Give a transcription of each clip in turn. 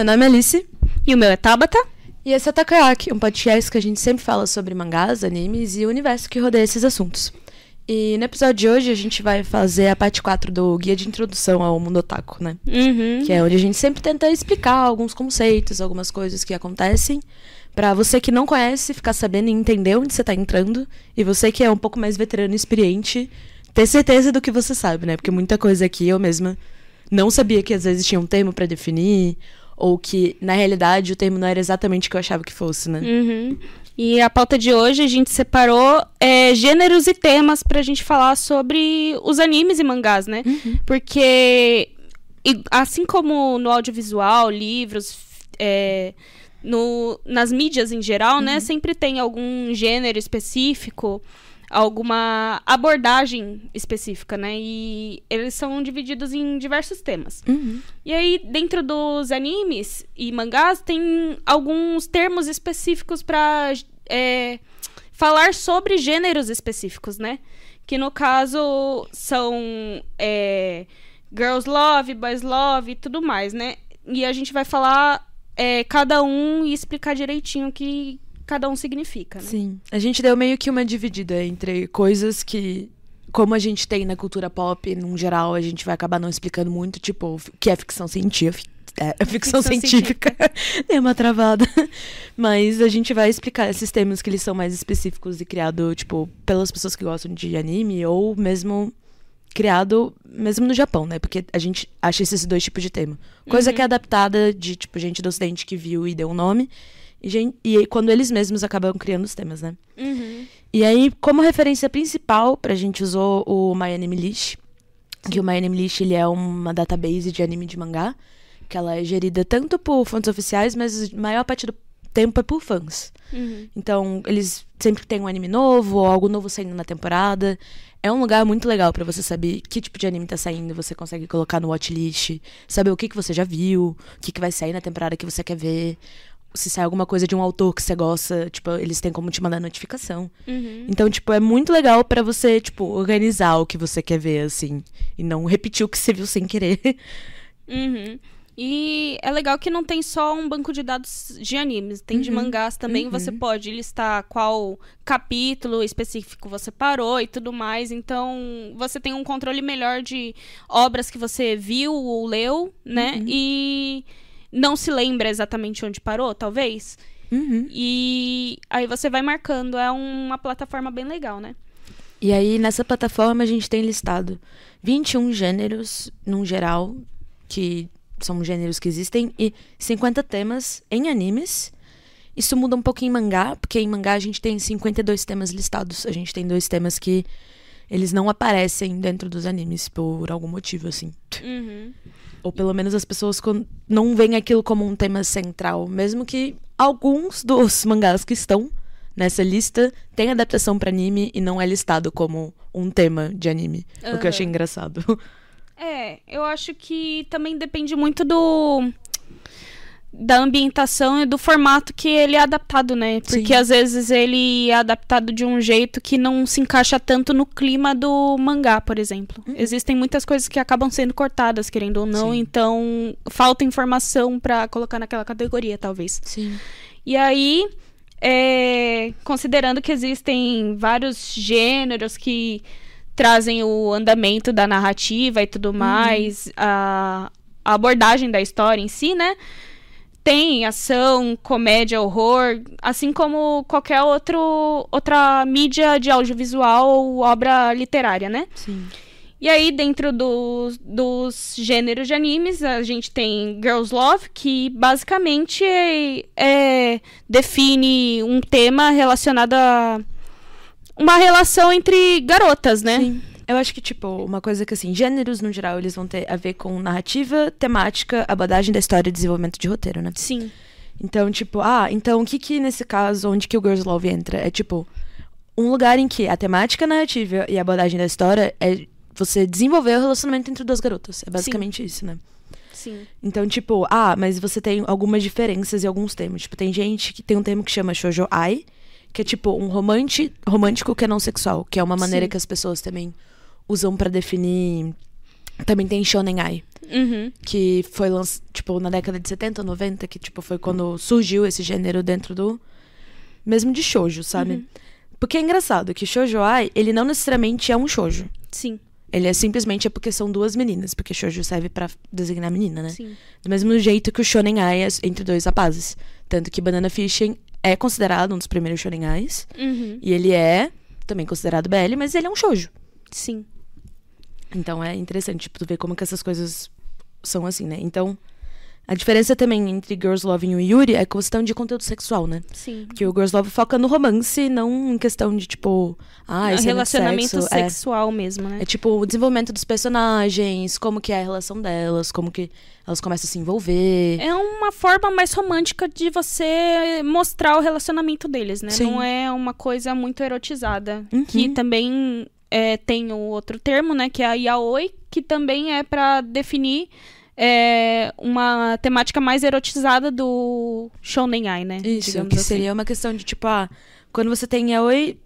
Meu nome é Alice. E o meu é Tabata. E esse é Takayaki, um podcast que a gente sempre fala sobre mangás, animes e o universo que rodeia esses assuntos. E no episódio de hoje a gente vai fazer a parte 4 do Guia de Introdução ao Mundo Otaku, né? Uhum. Que é onde a gente sempre tenta explicar alguns conceitos, algumas coisas que acontecem, Pra você que não conhece ficar sabendo e entender onde você tá entrando, e você que é um pouco mais veterano e experiente, ter certeza do que você sabe, né? Porque muita coisa aqui eu mesma não sabia que às vezes tinha um termo pra definir, ou que na realidade o termo não era exatamente o que eu achava que fosse, né? Uhum. E a pauta de hoje a gente separou é, gêneros e temas pra gente falar sobre os animes e mangás, né? Porque e- assim como no audiovisual, livros, é, no, nas mídias em geral, né? Sempre tem algum gênero específico, alguma abordagem específica, né? E eles são divididos em diversos temas. Uhum. E aí, dentro dos animes e mangás, tem alguns termos específicos pra é, falar sobre gêneros específicos, né? Que no caso são é, Girls Love, Boys Love e tudo mais, né? E a gente vai falar é, cada um e explicar direitinho que cada um significa, né? Sim. A gente deu meio que uma dividida entre coisas que, como a gente tem na cultura pop, num geral, a gente vai acabar não explicando muito, tipo, o que é ficção científica. É, ficção, Ficção científica. Dei uma travada. Mas a gente vai explicar esses termos que eles são mais específicos e criado, tipo, pelas pessoas que gostam de anime ou mesmo criado mesmo no Japão, né? Porque a gente acha esses dois tipos de termo. Coisa que é adaptada de, tipo, gente do ocidente que viu e deu um nome. E, e quando eles mesmos acabam criando os temas, né? Uhum. E aí, como referência principal, pra gente usou o My Anime List. Que o My Anime List, ele é uma database de anime de mangá. Que ela é gerida tanto por fontes oficiais, mas a maior parte do tempo é por fãs. Uhum. Então, eles sempre têm um anime novo ou algo novo saindo na temporada. É um lugar muito legal pra você saber que tipo de anime tá saindo, você consegue colocar no watchlist, saber o que, que você já viu, o que, que vai sair na temporada que você quer ver. Se sai alguma coisa de um autor que você gosta, tipo, eles têm como te mandar notificação. Uhum. Então, tipo, é muito legal pra você, tipo, organizar o que você quer ver, assim. E não repetir o que você viu sem querer. Uhum. E é legal que não tem só um banco de dados de animes, tem de mangás também. Você pode listar qual capítulo específico você parou e tudo mais. Então, você tem um controle melhor de obras que você viu ou leu, né? E não se lembra exatamente onde parou, talvez. Uhum. E aí você vai marcando. É uma plataforma bem legal, né? E aí, nessa plataforma, a gente tem listado 21 gêneros, num geral, que são gêneros que existem, e 50 temas em animes. Isso muda um pouco em mangá, porque em mangá a gente tem 52 temas listados. A gente tem dois temas que eles não aparecem dentro dos animes por algum motivo, assim. Uhum. Ou pelo menos as pessoas não veem aquilo como um tema central. Mesmo que alguns dos mangás que estão nessa lista têm adaptação pra anime e não é listado como um tema de anime. O que eu achei engraçado. É, eu acho que também depende muito do da ambientação e do formato que ele é adaptado, né? Porque Sim. às vezes ele é adaptado de um jeito que não se encaixa tanto no clima do mangá, por exemplo. Existem muitas coisas que acabam sendo cortadas, querendo ou não, Sim. então falta informação pra colocar naquela categoria, talvez. Sim. E aí, é, considerando que existem vários gêneros que trazem o andamento da narrativa e tudo mais, a, a abordagem da história em si, né? Tem ação, comédia, horror, assim como qualquer outro, outra mídia de audiovisual ou obra literária, né? Sim. E aí, dentro dos, dos gêneros de animes, a gente tem Girls Love, que basicamente é, é- define um tema relacionado a uma relação entre garotas, né? Sim. Eu acho que, tipo, uma coisa que, assim, gêneros, no geral, eles vão ter a ver com narrativa, temática, abordagem da história e desenvolvimento de roteiro, né? Sim. Então, tipo, ah, então o que que nesse caso, onde que o Girls Love entra? É tipo, um lugar em que a temática narrativa e a abordagem da história é você desenvolver o relacionamento entre duas garotas. É basicamente isso, né? Sim. Então, tipo, ah, mas você tem algumas diferenças em alguns termos. Tipo, tem gente que tem um termo que chama shoujo ai, que é tipo um romante, romântico que é não sexual, que é uma maneira Sim. que as pessoas também usam pra definir Também tem Shonen Ai, Uhum. que foi lançado, tipo, na década de 70, 90, que, tipo, foi quando surgiu esse gênero dentro do... Mesmo de shoujo, sabe? Uhum. Porque é engraçado que Shoujo Ai, ele não necessariamente é um shoujo. Sim, Ele é simplesmente é porque são duas meninas, porque shoujo serve pra designar menina, né? sim. Do mesmo jeito que o Shonen Ai é entre dois rapazes. Tanto que Banana Fishing é considerado um dos primeiros Shonen Ais. Uhum. E ele é também considerado BL, mas ele é um shoujo. Sim. Então é interessante, tipo, tu ver como que essas coisas são assim, né? Então, a diferença também entre Girls Love e o Yuri é questão de conteúdo sexual, né? Sim. Que o Girls Love foca no romance, não em questão de, tipo, ah, esse relacionamento sexo. É. sexual mesmo, né? É tipo o desenvolvimento dos personagens, como que é a relação delas, como que elas começam a se envolver. É uma forma mais romântica de você mostrar o relacionamento deles, né? Sim. Não é uma coisa muito erotizada. Uhum. Que também é, tem o outro termo, né? Que é a yaoi, que também é pra definir é, uma temática mais erotizada do shonen ai, né? Isso, que assim. seria uma questão de, tipo, ah, quando você tem yaoi,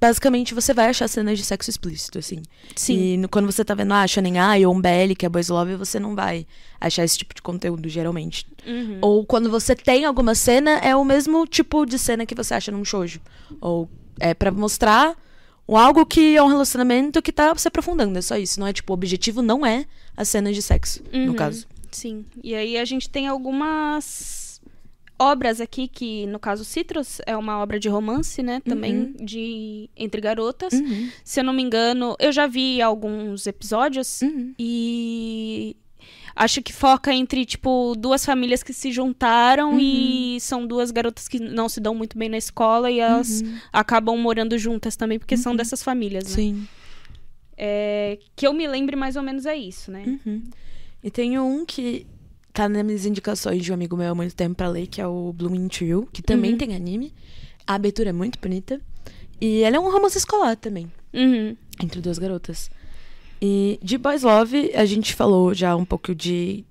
basicamente você vai achar cenas de sexo explícito, assim. Sim. E no- quando você tá vendo, ah, Shonen Ai ou um BL, que é Boys Love, você não vai achar esse tipo de conteúdo, geralmente. Uhum. Ou quando você tem alguma cena, é o mesmo tipo de cena que você acha num shoujo. Ou é pra mostrar um- algo que é um relacionamento que tá se aprofundando, é só isso. Não é, tipo, o objetivo não é as cenas de sexo, no Uhum. caso. Sim. E aí a gente tem algumas obras aqui, que no caso Citrus é uma obra de romance, né? Também de entre garotas. Uhum. Se eu não me engano, eu já vi alguns episódios Uhum. e acho que foca entre, tipo, duas famílias que se juntaram Uhum. e são duas garotas que não se dão muito bem na escola e elas acabam morando juntas também, porque são dessas famílias, né? Uhum. Sim. É, que eu me lembre mais ou menos é isso, né? Uhum. E tem um que tá nas minhas indicações de um amigo meu há muito tempo pra ler, que é o Blooming Trio, que também Uhum. tem anime. A abertura é muito bonita. E ela é um romance escolar também, Uhum. entre duas garotas. E de Boys Love, a gente falou já um pouco de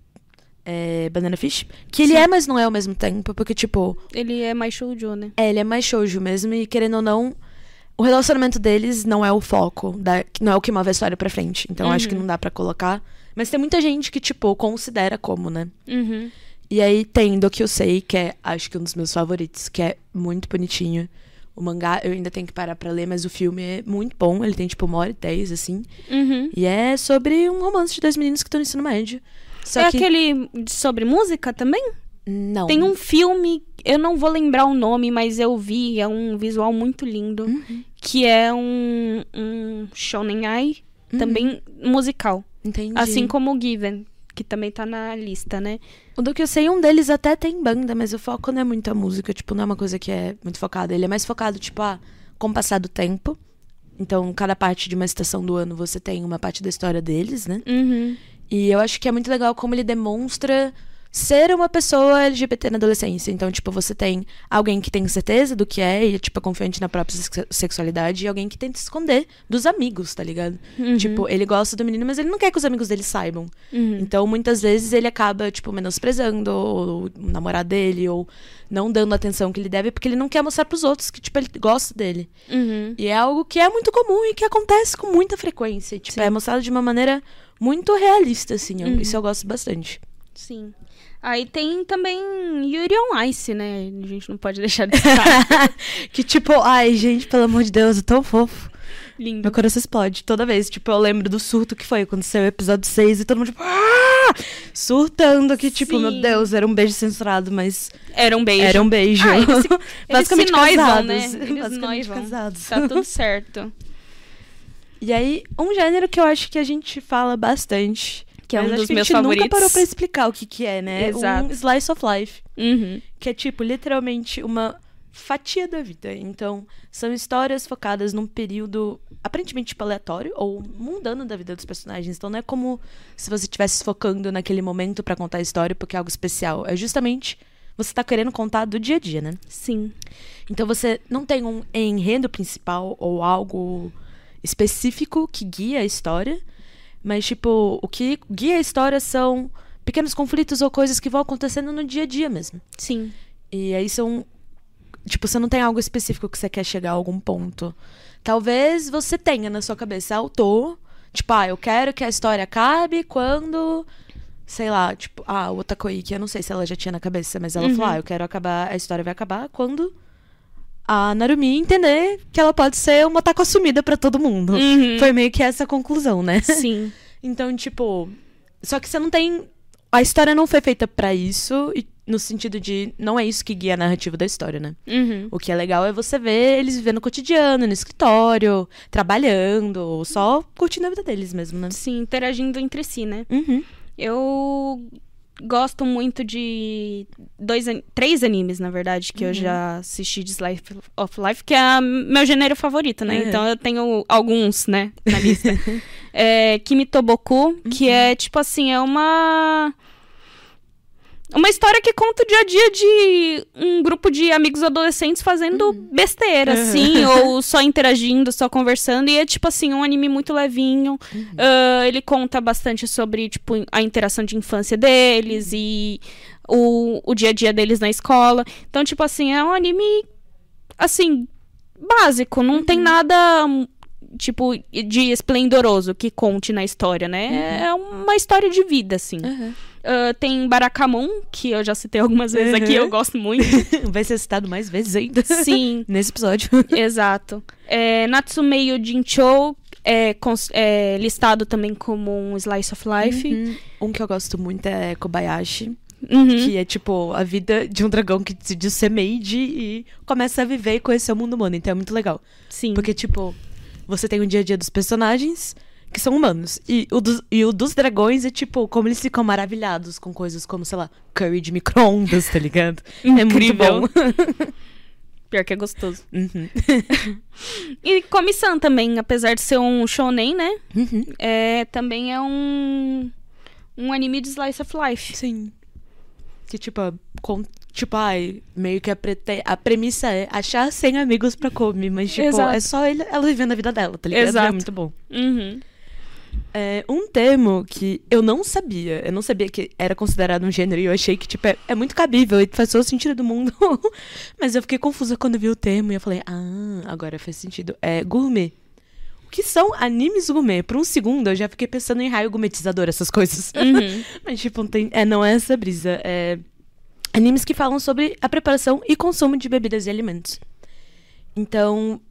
é, Banana Fish, que ele Sim. é, mas não é ao mesmo tempo, porque, tipo, Ele é mais shoujo, né? é, ele é mais shoujo mesmo, e querendo ou não, o relacionamento deles não é o foco, da, não é o que move a história pra frente. Então acho que Uhum. não dá pra colocar. Mas tem muita gente que, tipo, considera como, né? Uhum. E aí tem do que eu sei, que é acho que um dos meus favoritos, que é muito bonitinho. O mangá eu ainda tenho que parar pra ler, mas o filme é muito bom. Ele tem tipo uma hora e dez, assim. Uhum. E é sobre um romance de dois meninos que estão no ensino médio. Só é que. aquele sobre música também? Não. Tem um filme, eu não vou lembrar o nome, mas eu vi, é um visual muito lindo, Uhum. que é um, um shonen ai, Uhum. também musical. Entendi. Assim como o Given, que também tá na lista, né? O do que eu sei, um deles até tem banda, mas o foco não é muito a música. Tipo, não é uma coisa que é muito focada. Ele é mais focado, tipo, ah, com o passar do tempo. Então, cada parte de uma estação do ano você tem uma parte da história deles, né? Uhum. E eu acho que é muito legal como ele demonstra ser uma pessoa LGBT na adolescência. Então, tipo, você tem alguém que tem certeza do que é e, tipo, é confiante na própria sex- sexualidade e alguém que tenta se esconder dos amigos, tá ligado? Uhum. Tipo, ele gosta do menino, mas ele não quer que os amigos dele saibam. Uhum. Então, muitas vezes ele acaba, tipo, menosprezando ou o namorado dele ou não dando a atenção que ele deve porque ele não quer mostrar pros outros que, tipo, ele gosta dele. Uhum. E é algo que é muito comum e que acontece com muita frequência. Tipo, Sim. é mostrado de uma maneira muito realista, assim. Eu- Uhum. Isso eu gosto bastante. Sim. Aí tem também Yuri on Ice, né? A gente não pode deixar de citar. que tipo, ai, gente, pelo amor de Deus, é tão fofo. Lindo. Meu coração explode toda vez. Tipo, eu lembro do surto que foi quando saiu o episódio 6 e todo mundo, tipo, ah! surtando que, tipo, Sim. meu Deus, era um beijo censurado, mas Era um beijo. era um beijo. Ah, eles se- Eles Basicamente se noivam, casados. né? Eles Basicamente noivam. casados. Tá tudo certo. E aí, um gênero que eu acho que a gente fala bastante. Que é um mas acho dos meus a gente favoritos. nunca parou pra explicar o que que é, né? Exato. Um slice of life. Uhum. Que é, tipo, literalmente uma fatia da vida. Então, são histórias focadas num período aparentemente tipo, aleatório ou mundano da vida dos personagens. Então, não é como se você estivesse focando naquele momento pra contar a história porque é algo especial. É justamente você tá querendo contar do dia a dia, né? Sim. Então você não tem um enredo principal ou algo específico que guia a história, mas tipo, o que guia a história são pequenos conflitos ou coisas que vão acontecendo no dia a dia mesmo. Sim. E aí são tipo, você não tem algo específico que você quer chegar a algum ponto. Talvez você tenha na sua cabeça autor Tipo, ah, eu quero que a história acabe quando. Sei lá, tipo, ah, o Otakoi, que eu não sei se ela já tinha na cabeça, mas ela Uhum. falou, ah, eu quero acabar, a história vai acabar quando a Narumi entender que ela pode ser uma otaku assumida pra todo mundo. Uhum. Foi meio que essa a conclusão, né? Sim. Então, tipo. Só que você não tem. A história não foi feita pra isso, e no sentido de. Não é isso que guia a narrativa da história, né? Uhum. O que é legal é você ver eles vivendo no cotidiano, no escritório, trabalhando, ou só curtindo a vida deles mesmo, né? Sim, interagindo entre si, né? Uhum. Eu gosto muito de dois, três animes, na verdade, que eu já assisti de Slice of Life, que é meu gênero favorito, né? Uhum. Então eu tenho alguns, né, na lista. é, Kimi Toboku, que é tipo assim, é uma uma história que conta o dia a dia de um grupo de amigos adolescentes fazendo besteira, assim, ou só interagindo, só conversando. E é, tipo assim, um anime muito levinho. Ah, ele conta bastante sobre, tipo, a interação de infância deles e o, o dia a dia deles na escola. Então, tipo assim, é um anime, assim, básico. Não tem nada, hum, tipo, de esplendoroso que conte na história, né? É uma história de vida, assim. Ah, tem Barakamon, que eu já citei algumas vezes aqui, Uhum. eu gosto muito. Vai ser citado mais vezes ainda. Sim, Nesse episódio. exato. É, Natsumeio Jinchou é, é listado também como um slice of life. Uhum. Um que eu gosto muito é Kobayashi, Uhum. que é tipo a vida de um dragão que decidiu ser made e começa a viver e conhecer o mundo humano. Então é muito legal. Sim. Porque, tipo, você tem o dia a dia dos personagens que são humanos. E o, dos, e o dos dragões é, tipo, como eles ficam maravilhados com coisas como, sei lá, curry de micro-ondas, tá ligado? É muito bom. Pior que é gostoso. Uhum. E Komi-san também, apesar de ser um shonen, né? Uhum. É, também é um um anime de slice of life. Sim. Que, tipo, com, tipo, ai, meio que a, prete, a premissa é achar 100 amigos pra comer, mas, tipo, Exato. é só ele, ela vivendo a vida dela, tá ligado? É Exato. muito bom. Uhum. É, um termo que eu não sabia, eu não sabia que era considerado um gênero e eu achei que, tipo, é, é muito cabível e faz todo sentido do mundo. Mas eu fiquei confusa quando vi o termo e eu falei, ah, agora faz sentido. É gourmet. O que são animes gourmet? Por um segundo eu já fiquei pensando em raio gourmetizador, essas coisas. Uhum. Mas, tipo, não, tem, é, não é essa brisa. É animes que falam sobre a preparação e consumo de bebidas e alimentos. Então,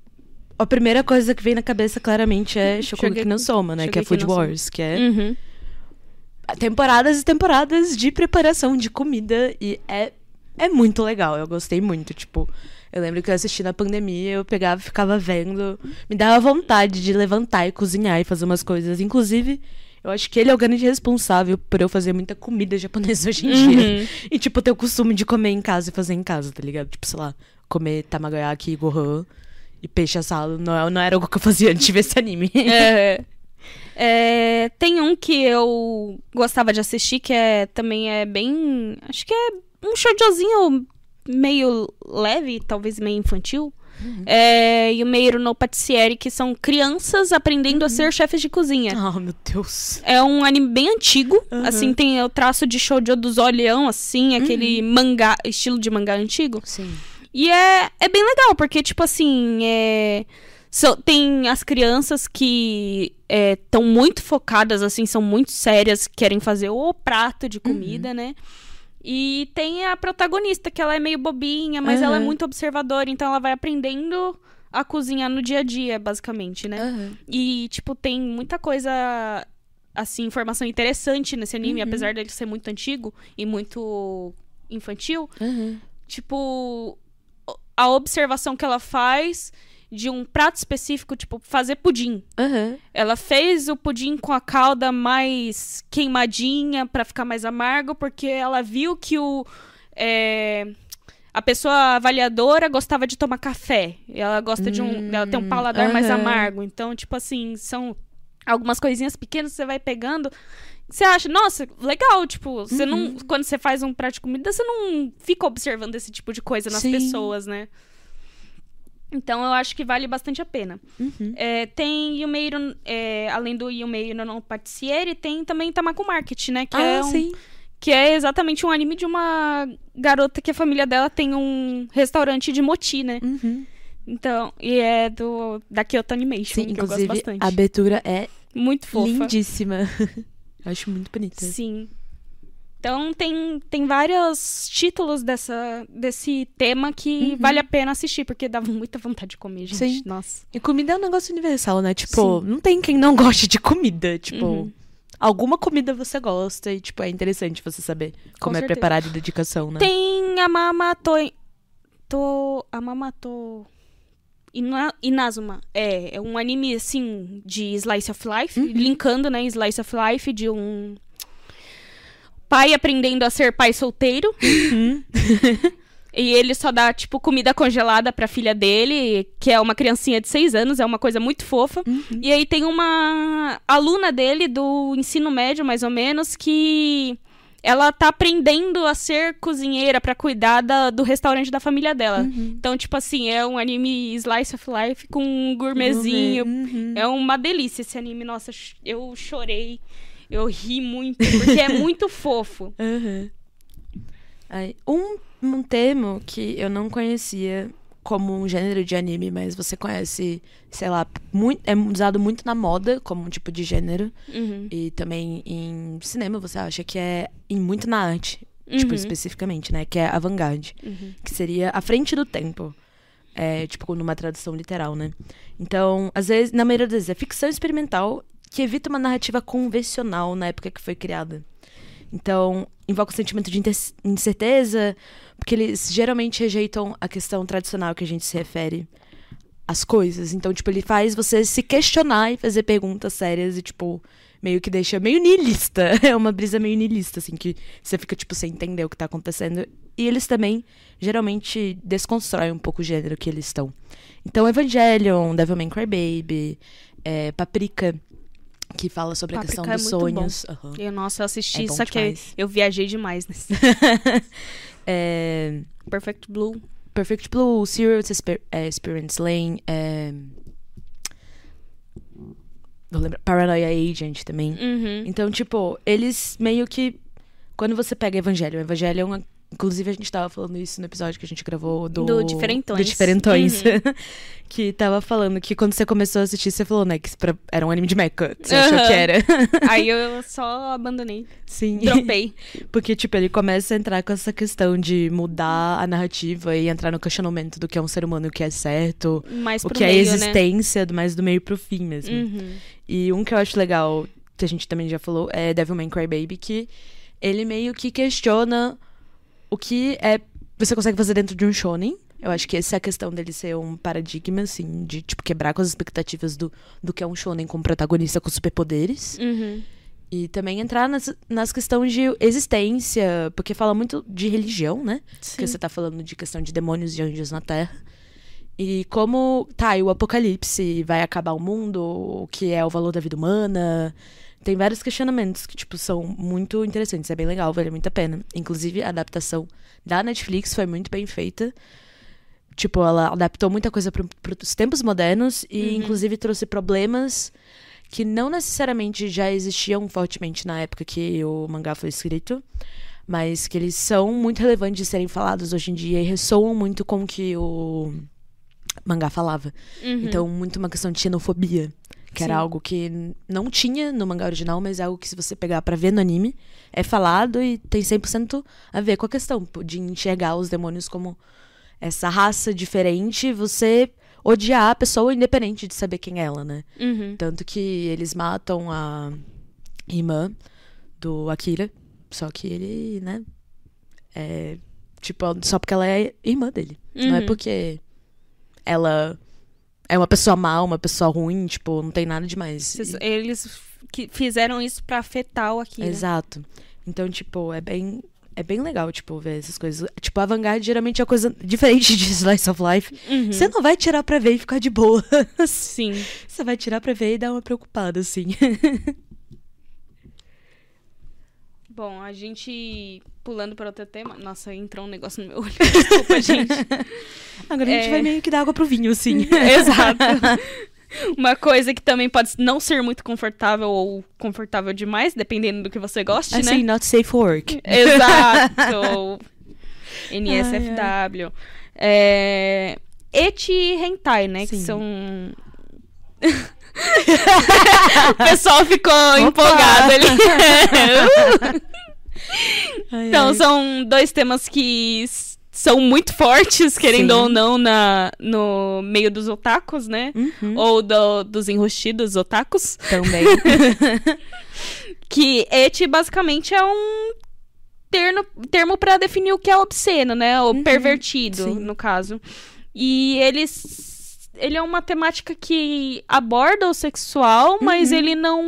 a primeira coisa que vem na cabeça claramente é Shokugeki no Soma, né? que é Food. Wars, que é Uhum. temporadas e temporadas de preparação de comida e é, é muito legal. Eu gostei muito, tipo, eu lembro que eu assisti na pandemia, eu pegava e ficava vendo, me dava vontade de levantar e cozinhar e fazer umas coisas. Inclusive, eu acho que ele é o grande responsável por eu fazer muita comida japonesa hoje em dia. Uhum. E, tipo, ter o costume de comer em casa e fazer em casa, tá ligado? Tipo, sei lá, comer tamagoyaki, gohan e peixe assado. Não, é- não era algo que eu fazia antes de ver esse anime. É. É, tem um que eu gostava de assistir, que é também é bem. Acho que é um shoujozinho meio leve, talvez meio infantil. É, e o Meiro no Patissieri, que são crianças aprendendo a ser chefes de cozinha. Ah, meu Deus. É um anime bem antigo, Uhum. assim, tem o traço de shoujo dos olhão, assim, aquele mangá, estilo de mangá antigo. Sim. E é, é bem legal, porque, tipo assim, é, so- tem as crianças que estão muito focadas, assim, são muito sérias, querem fazer o prato de comida, né? E tem a protagonista, que ela é meio bobinha, mas ela é Aham. muito observadora, então ela vai aprendendo a cozinhar no dia a dia, basicamente, né? Aham. E, tipo, tem muita coisa, assim, informação interessante nesse anime, apesar dele ser muito antigo e muito infantil. Aham. Tipo, a observação que ela faz de um prato específico, tipo, fazer pudim. Aham. Ela fez o pudim com a calda mais queimadinha pra ficar mais amargo, porque ela viu que o. é, a pessoa avaliadora gostava de tomar café. Ela gosta de um. Ela tem um paladar mais aham. amargo. Então, tipo assim, são algumas coisinhas pequenas que você vai pegando. Você acha, nossa, legal, tipo, você não. Quando você faz um prato de comida, você não fica observando esse tipo de coisa nas Sim. pessoas, né? Então eu acho que vale bastante a pena. Uhum. É, tem Yumeiro, é, além do Yumeiro no Patissieri, tem também Tamako Market, né? Que, é Ah, um- sim. que é exatamente um anime de uma garota que a família dela tem um restaurante de moti, né? Uhum. Então, e é do da Kyoto Animation, Sim, que eu gosto bastante. a abertura é Muito fofa. Lindíssima. Acho muito bonita. Sim. Então tem, tem vários títulos dessa, desse tema que Uhum. vale a pena assistir, porque dava muita vontade de comer, gente. Sim. Nossa. E comida é um negócio universal, né? Tipo, não tem quem não goste de comida. Tipo, Uhum. alguma comida você gosta e, tipo, é interessante você saber como é certeza. preparado e dedicação, né? Tem a Mamato. To, a Mamato. Ina, Inazuma. É, é um anime, assim, de Slice of Life. Uhum. Linkando, né? Slice of Life de um. Pai aprendendo a ser pai solteiro. Uhum. E ele só dá, tipo, comida congelada pra filha dele, que é uma criancinha de seis anos, é uma coisa muito fofa. Uhum. E aí tem uma aluna dele do ensino médio, mais ou menos, que ela tá aprendendo a ser cozinheira pra cuidar da- do restaurante da família dela. Uhum. Então, tipo assim, é um anime slice of life com um gourmetzinho. Uhum. É uma delícia esse anime. Nossa, eu chorei. Eu ri muito, porque é muito fofo. Uhum. Aí, um, um termo que eu não conhecia como um gênero de anime, mas você conhece, sei lá, muito, é usado muito na moda como um tipo de gênero. Uhum. E também em cinema você acha que é em muito na arte, tipo, Uhum. especificamente, né? Que é avant-garde. Uhum. Que seria a frente do tempo. É, tipo, numa tradução literal, né? Então, às vezes, na maioria das vezes, é ficção experimental que evita uma narrativa convencional na época que foi criada. Então, invoca o sentimento de incerteza, porque eles geralmente rejeitam a questão tradicional que a gente se refere às coisas. Então, tipo, ele faz você se questionar e fazer perguntas sérias e, tipo, meio que deixa meio niilista. É uma brisa meio niilista, assim, que você fica, tipo, sem entender o que tá acontecendo. E eles também, geralmente, desconstroem um pouco o gênero que eles estão. Então, Evangelion, Devilman Crybaby, é, Paprika, que fala sobre a questão é dos sonhos. Aham. Eu, nossa, eu assisti, É só que eu viajei demais nesse. É, Perfect Blue. Perfect Blue, Serious Exper é, Experience Lane, é... Vou lembrar. Paranoia Agent também. Uhum. Então, tipo, eles meio que. Quando você pega Evangelho, Evangelho é uma. Inclusive, a gente tava falando isso no episódio que a gente gravou do. Do Diferentões. Do Diferentões. Uhum. que tava falando que quando você começou a assistir, você falou, né? Que pra- era um anime de mecha. Você achou Aham. que era. Aí eu só abandonei. Sim. Dropei. Porque, tipo, ele começa a entrar com essa questão de mudar a narrativa e entrar no questionamento do que é um ser humano o que é certo. Mais o pro que é a meio, né? existência, do mais do meio pro fim mesmo. Uhum. E um que eu acho legal, que a gente também já falou, é Devilman Crybaby, que ele meio que questiona o que é você consegue fazer dentro de um shonen. Eu acho que essa é a questão dele ser um paradigma, assim, de, tipo, quebrar com as expectativas do, do que é um shonen com protagonista com superpoderes. Uhum. E também entrar nas, nas questões de existência, porque fala muito de religião, né? Porque você tá falando de questão de demônios e anjos na Terra. E como, tá, e o apocalipse vai acabar o mundo, o que é o valor da vida humana. Tem vários questionamentos que, tipo, são muito interessantes. É bem legal, vale muito a pena. Inclusive, a adaptação da Netflix foi muito bem feita. Tipo, ela adaptou muita coisa para os tempos modernos e, inclusive, trouxe problemas que não necessariamente já existiam fortemente na época que o mangá foi escrito, mas que eles são muito relevantes de serem falados hoje em dia e ressoam muito com o que o mangá falava. Uhum. Então, muito uma questão de xenofobia, que era Sim. algo que não tinha no mangá original, mas é algo que se você pegar pra ver no anime, é falado e tem 100% a ver com a questão de enxergar os demônios como essa raça diferente, você odiar a pessoa independente de saber quem é ela, né? Uhum. Tanto que eles matam a irmã do Akira, só que ele, né, é tipo, só porque ela é irmã dele. Não é Uhum. porque ela é uma pessoa má, uma pessoa ruim, tipo, não tem nada demais. Eles que fizeram isso pra afetar o Akira. Exato. Então, tipo, é bem é bem legal, tipo, ver essas coisas. Tipo, a Vanguard geralmente é uma coisa diferente de Slice of Life. Uhum. Você não vai tirar pra ver e ficar de boa. Sim. Você vai tirar pra ver e dar uma preocupada, assim. Bom, a gente pulando para outro tema. Nossa, entrou um negócio no meu olho. Desculpa, gente. Agora a gente É. vai meio que dar água pro vinho, assim. Exato. Uma coisa que também pode não ser muito confortável ou confortável demais, dependendo do que você goste, Assim, né? not safe for work. Exato. NSFW. É... Eti e Hentai, né? Que Sim. são o pessoal ficou empolgado ali. Ai, então, ai. são dois temas que são muito fortes, querendo Sim. ou não, na, no meio dos otakus, né? Uhum. Ou do- dos enrustidos otakus. Também. Que eti basicamente é um termo, termo para definir o que é obsceno, né? O pervertido, Uhum. sim. no caso. E eles. Ele é uma temática que aborda o sexual, mas Uhum. ele não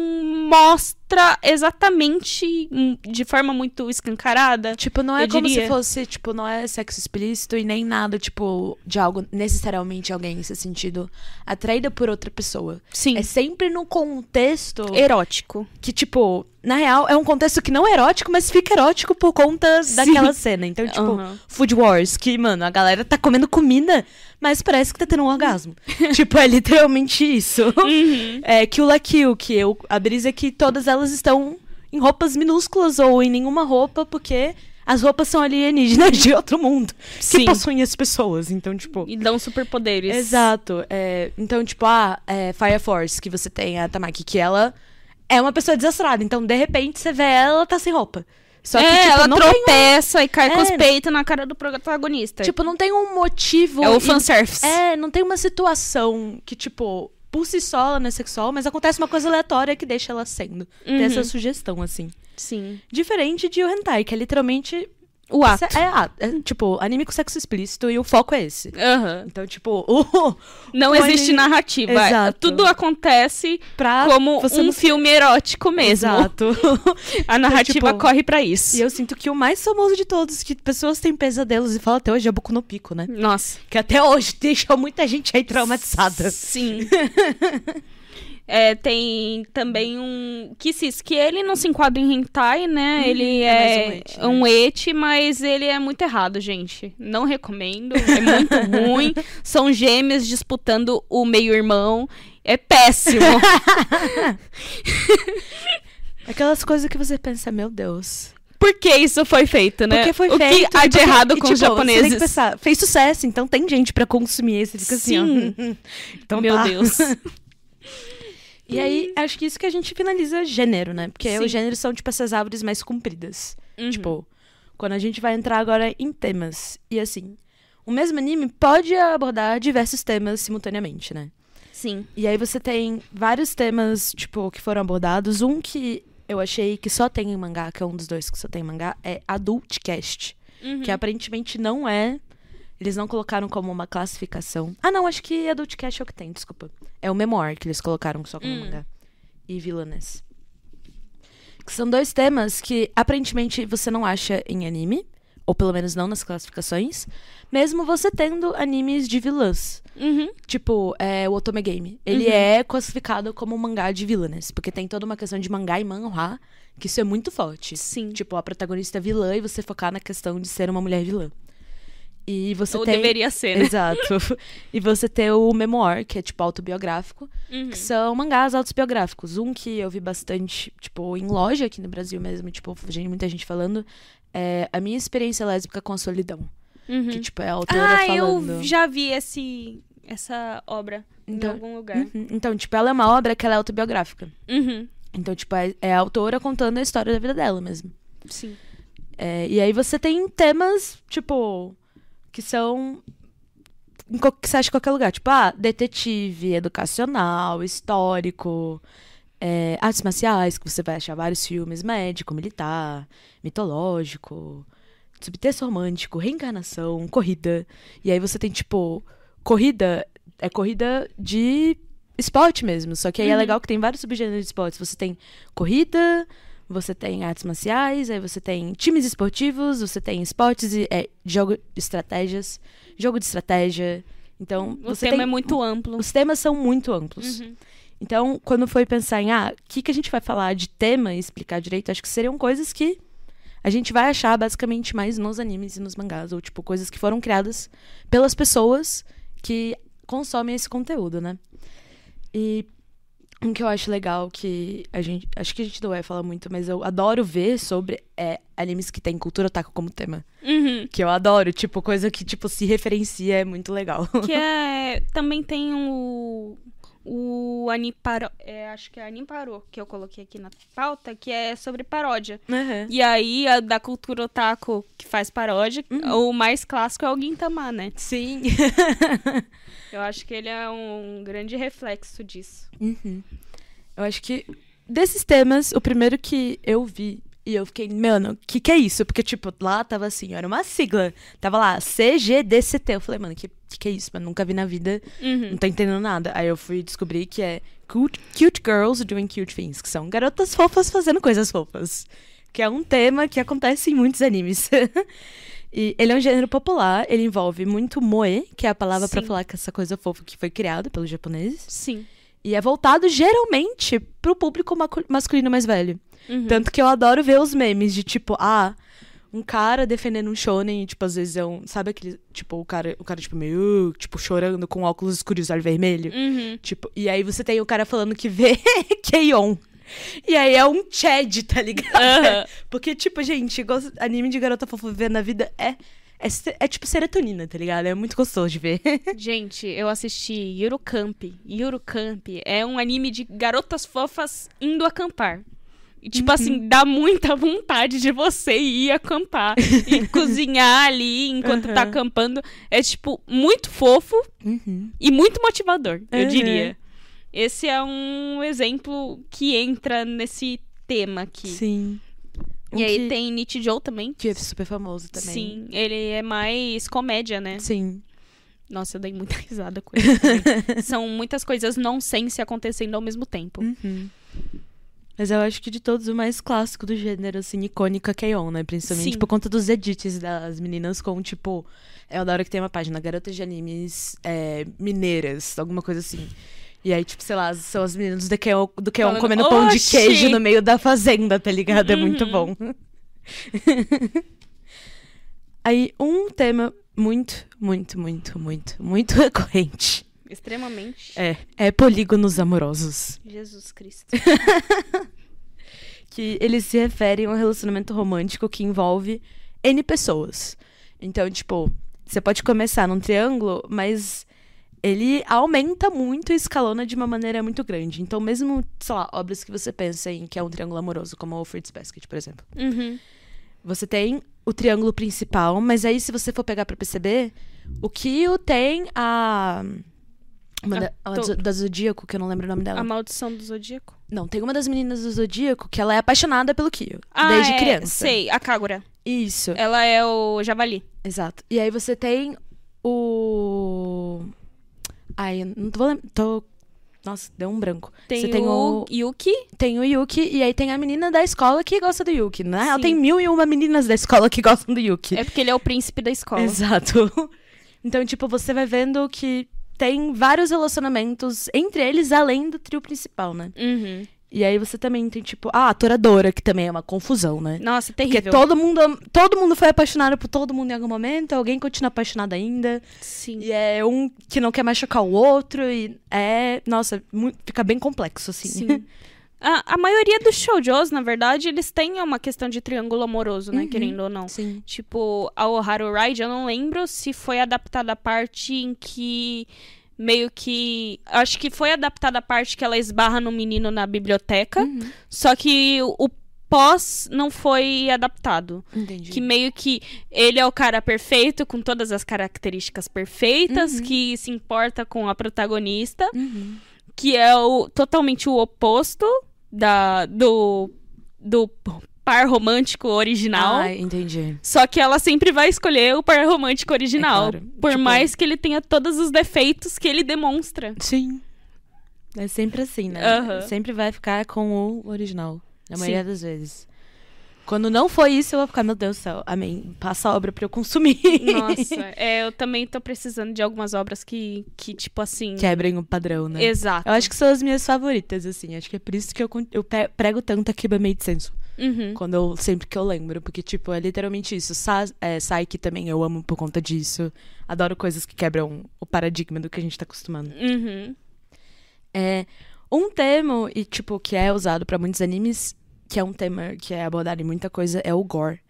mostra exatamente hum, de forma muito escancarada. Tipo, não é como diria. se fosse, tipo, não é sexo explícito e nem nada, tipo, de algo, necessariamente alguém se sentido atraída por outra pessoa. Sim. É sempre no contexto erótico. que, tipo, na real, é um contexto que não é erótico, mas fica erótico por conta daquela cena. Então, tipo. Food Wars, que, mano, a galera tá comendo comida, mas parece que tá tendo um orgasmo. tipo, é literalmente isso. Uhum. É Kill la Kill, que eu, a brisa é que todas elas estão em roupas minúsculas ou em nenhuma roupa, porque as roupas são alienígenas de outro mundo. Sim. Que possuem as pessoas. Então, tipo. E dão superpoderes. Exato. É, então, tipo, a é, Fire Force, que você tem a Tamaki, que ela é uma pessoa desastrada. Então, de repente, você vê ela, ela tá sem roupa. Só que, é, tipo, ela tropeça e cai com os É. peitos na cara do protagonista. Tipo, não tem um motivo. é o fanservice. É, não tem uma situação que, tipo, por si só ela não é sexual, mas acontece uma coisa aleatória que deixa ela sendo. Tem Uhum. essa sugestão, assim. Sim. Diferente de o hentai, que é literalmente. O ato. É, ah, é, tipo, anime com sexo explícito e o foco é esse. Aham. Então, tipo, o. Não o existe anime- narrativa. Exato. Tudo acontece Pra como um não- filme erótico mesmo. Exato. A narrativa tipo, corre pra isso. e eu sinto que o mais famoso de todos, que pessoas têm pesadelos e falam até hoje, é Boku no Pico, né? Nossa. Que até hoje deixa muita gente aí traumatizada. Sim. É, tem também um Kisses, que ele não se enquadra em hentai, né? ele é é, um eti, né? um eti, mas ele é muito errado, gente. Não recomendo, é muito ruim. São gêmeos disputando o meio-irmão. É péssimo. Aquelas coisas que você pensa, meu Deus. Por que isso foi feito, né? Porque foi o feito. que há de errado com tipo, os Você tem japoneses? que pensar, fez sucesso, então tem gente pra consumir esse. Fica assim, ó. Sim. então Meu tá. Deus. E aí, acho que isso que a gente finaliza gênero, né? Porque os gêneros são, tipo, essas árvores mais compridas. Uhum. Tipo, quando a gente vai entrar agora em temas. E assim, o mesmo anime pode abordar diversos temas simultaneamente, né? Sim. E aí você tem vários temas, tipo, que foram abordados. Um que eu achei que só tem em mangá, que é um dos dois que só tem em mangá, é Adult Cast. Uhum. Que aparentemente não é. Eles não colocaram como uma classificação. Ah, não, acho que Adult Cast é o que tem, desculpa. É o Memoir que eles colocaram só como Hum. mangá. E Villainess. Que são dois temas que aparentemente você não acha em anime. Ou pelo menos não nas classificações. Mesmo você tendo animes de vilãs. Uhum. Tipo, é, o Otome Game. Ele Uhum. é classificado como um mangá de villainess. Porque tem toda uma questão de mangá e manhwa, que isso é muito forte. Sim. Tipo, a protagonista é vilã e você focar na questão de ser uma mulher vilã. E você Ou tem... deveria ser, né? Exato. e você tem o Memoir, que é tipo autobiográfico, Uhum. que são mangás autobiográficos. Um que eu vi bastante, tipo, em loja aqui no Brasil mesmo, tipo, gente- muita gente falando, é A Minha Experiência Lésbica com a Solidão. Uhum. Que, tipo, é a autora Ah, falando. eu já vi esse, essa obra Então, em algum lugar. Uhum. Então, tipo, ela é uma obra que ela é autobiográfica. Uhum. Então, tipo, é, é a autora contando a história da vida dela mesmo. Sim. É, e aí você tem temas, tipo, que são. que você acha em qualquer lugar. Tipo, ah, detetive, educacional, histórico, é, artes marciais, que você vai achar vários filmes, médico, militar, mitológico, subtexto romântico, reencarnação, corrida. E aí você tem, tipo, corrida é corrida de esporte mesmo. Só que aí é Uhum. legal que tem vários subgêneros de esportes. Você tem corrida, você tem artes marciais, aí você tem times esportivos, você tem esportes e é, jogo de estratégias, jogo de estratégia. Então, O você tema tem, é muito amplo. os temas são muito amplos. Uhum. Então, quando foi pensar em, ah, o que, que a gente vai falar de tema e explicar direito, acho que seriam coisas que a gente vai achar basicamente mais nos animes e nos mangás, ou tipo, coisas que foram criadas pelas pessoas que consomem esse conteúdo, né? E um que eu acho legal que a gente. Acho que a gente não vai falar muito, mas eu adoro ver sobre é, animes que tem cultura otaku como tema. Uhum. Que eu adoro, tipo, coisa que, tipo, se referencia é muito legal. Que é. Também tem o. o Aniparo, é, acho que é Aniparo que eu coloquei aqui na pauta, que é sobre paródia. Uhum. E aí, a da cultura otaku que faz paródia, o mais clássico é o Gintama, né? Sim. Eu acho que ele é um grande reflexo disso. Uhum. Eu acho que desses temas, o primeiro que eu vi e eu fiquei, mano, o que que é isso? Porque, tipo, lá tava assim, era uma sigla. Tava lá, CGDCT. Eu falei, mano, que, que que é isso? Mas nunca vi na vida, Uhum. não tô entendendo nada. Aí eu fui descobrir que é cute, cute Girls Doing Cute Things, que são garotas fofas fazendo coisas fofas. Que é um tema que acontece em muitos animes. e ele é um gênero popular, ele envolve muito moe, que é a palavra pra Sim. falar que essa coisa fofa que foi criada pelos japoneses. Sim. E é voltado geralmente pro público masculino mais velho. Uhum. Tanto que eu adoro ver os memes de tipo, ah, um cara defendendo um shonen, e, tipo, às vezes é um. Sabe aquele. Tipo, o cara, o cara, tipo, meio. uh, Tipo, chorando com óculos escuros e olho vermelho. Uhum. Tipo, e aí você tem o cara falando que vê Keion. E aí é um Chad, tá ligado? Aham. Porque, tipo, gente, anime de garota fofa vivendo na vida é, é. É tipo serotonina, tá ligado? É muito gostoso de ver. Gente, eu assisti Eurocamp. Eurocamp é um anime de garotas fofas indo acampar. E, tipo Uhum. assim, dá muita vontade de você ir acampar e cozinhar ali enquanto tá Aham. acampando. É, tipo, muito fofo Uhum. e muito motivador, eu Uhum. diria. Esse é um exemplo que entra nesse tema aqui. Sim. E aí tem Nichijou também. Que é super famoso também. Sim, ele é mais comédia, né? Sim. Nossa, eu dei muita risada com ele. São muitas coisas nonsense acontecendo ao mesmo tempo. Uhum. Mas eu acho que de todos o mais clássico do gênero, assim, icônica Keion, né? Principalmente Sim. por conta dos edits das meninas com, tipo... É da hora que tem uma página, Garotas de Animes é, Mineiras, alguma coisa assim. E aí, tipo, sei lá, são as meninas do Keion, do Falando, comendo pão de "Oxi!" queijo no meio da fazenda, tá ligado? É muito Uhum. bom. aí, um tema muito, muito, muito, muito, muito recorrente Extremamente. é, é polígonos amorosos. Jesus Cristo. que eles se referem a um relacionamento romântico que envolve N pessoas. Então, tipo, você pode começar num triângulo, mas ele aumenta muito e escalona de uma maneira muito grande. Então, mesmo, sei lá, obras que você pensa em que é um triângulo amoroso, como o Fruits Basket, por exemplo. Uhum. Você tem o triângulo principal, mas aí se você for pegar pra perceber, o Kyo tem a... Uma Ah, da, zo- da Zodíaco, que eu não lembro o nome dela. A maldição do Zodíaco. Não, tem uma das meninas do Zodíaco que ela é apaixonada pelo Kyo. Ah, desde é, criança. Sei, a Kagura. Isso, Ela é o Javali. exato. E aí você tem o. Ai, não tô lembrando. Tô... Nossa, deu um branco. Tem, você tem o o... Yuki. tem o Yuki e aí tem a menina da escola que gosta do Yuki. Real, Sim. tem mil e uma meninas da escola que gostam do Yuki. É porque ele é o príncipe da escola. Exato. Então, tipo, você vai vendo que tem vários relacionamentos entre eles além do trio principal, né? Uhum. E aí você também tem, tipo, ah, a toradora, que também é uma confusão, né? Nossa, Porque terrível. todo mundo, todo mundo foi apaixonado por todo mundo em algum momento, alguém continua apaixonado ainda. Sim. E é um que não quer mais chocar o outro. E é. Nossa, fica bem complexo, assim. Sim. A, a maioria dos shoujos, na verdade, eles têm uma questão de triângulo amoroso, né? Uhum. Querendo ou não. Sim. Tipo, a Oharu Ride, eu não lembro se foi adaptada a parte em que meio que. Acho que foi adaptada a parte que ela esbarra no menino na biblioteca. Uhum. Só que o, pós não foi adaptado. Entendi. Que meio que ele é o cara perfeito, com todas as características perfeitas, Uhum. que se importa com a protagonista, Uhum. que é o, totalmente o oposto da, do, do par romântico original. Ah, entendi. Só que ela sempre vai escolher o par romântico original. É claro. Por Tipo- mais que ele tenha todos os defeitos que ele demonstra. Sim. É sempre assim, né? Sempre vai ficar com o original. Na Sim. maioria das vezes. Quando não foi isso, eu vou ficar, meu Deus do céu, amém. Passa a obra pra eu consumir. Nossa, é, eu também tô precisando de algumas obras que, que tipo assim. Quebrem o padrão, né? Exato. Eu acho que são as minhas favoritas, assim. Acho que é por isso que eu, eu prego tanto a Kiba Made Senso. Uhum. Quando eu, sempre que eu lembro. Porque, tipo, é literalmente isso. Sa é, Psyche também eu amo por conta disso. Adoro coisas que quebram o paradigma do que a gente tá acostumando. Uhum. É, um termo, e, tipo, que é usado pra muitos animes, que é um tema que é abordado em muita coisa, é o gore.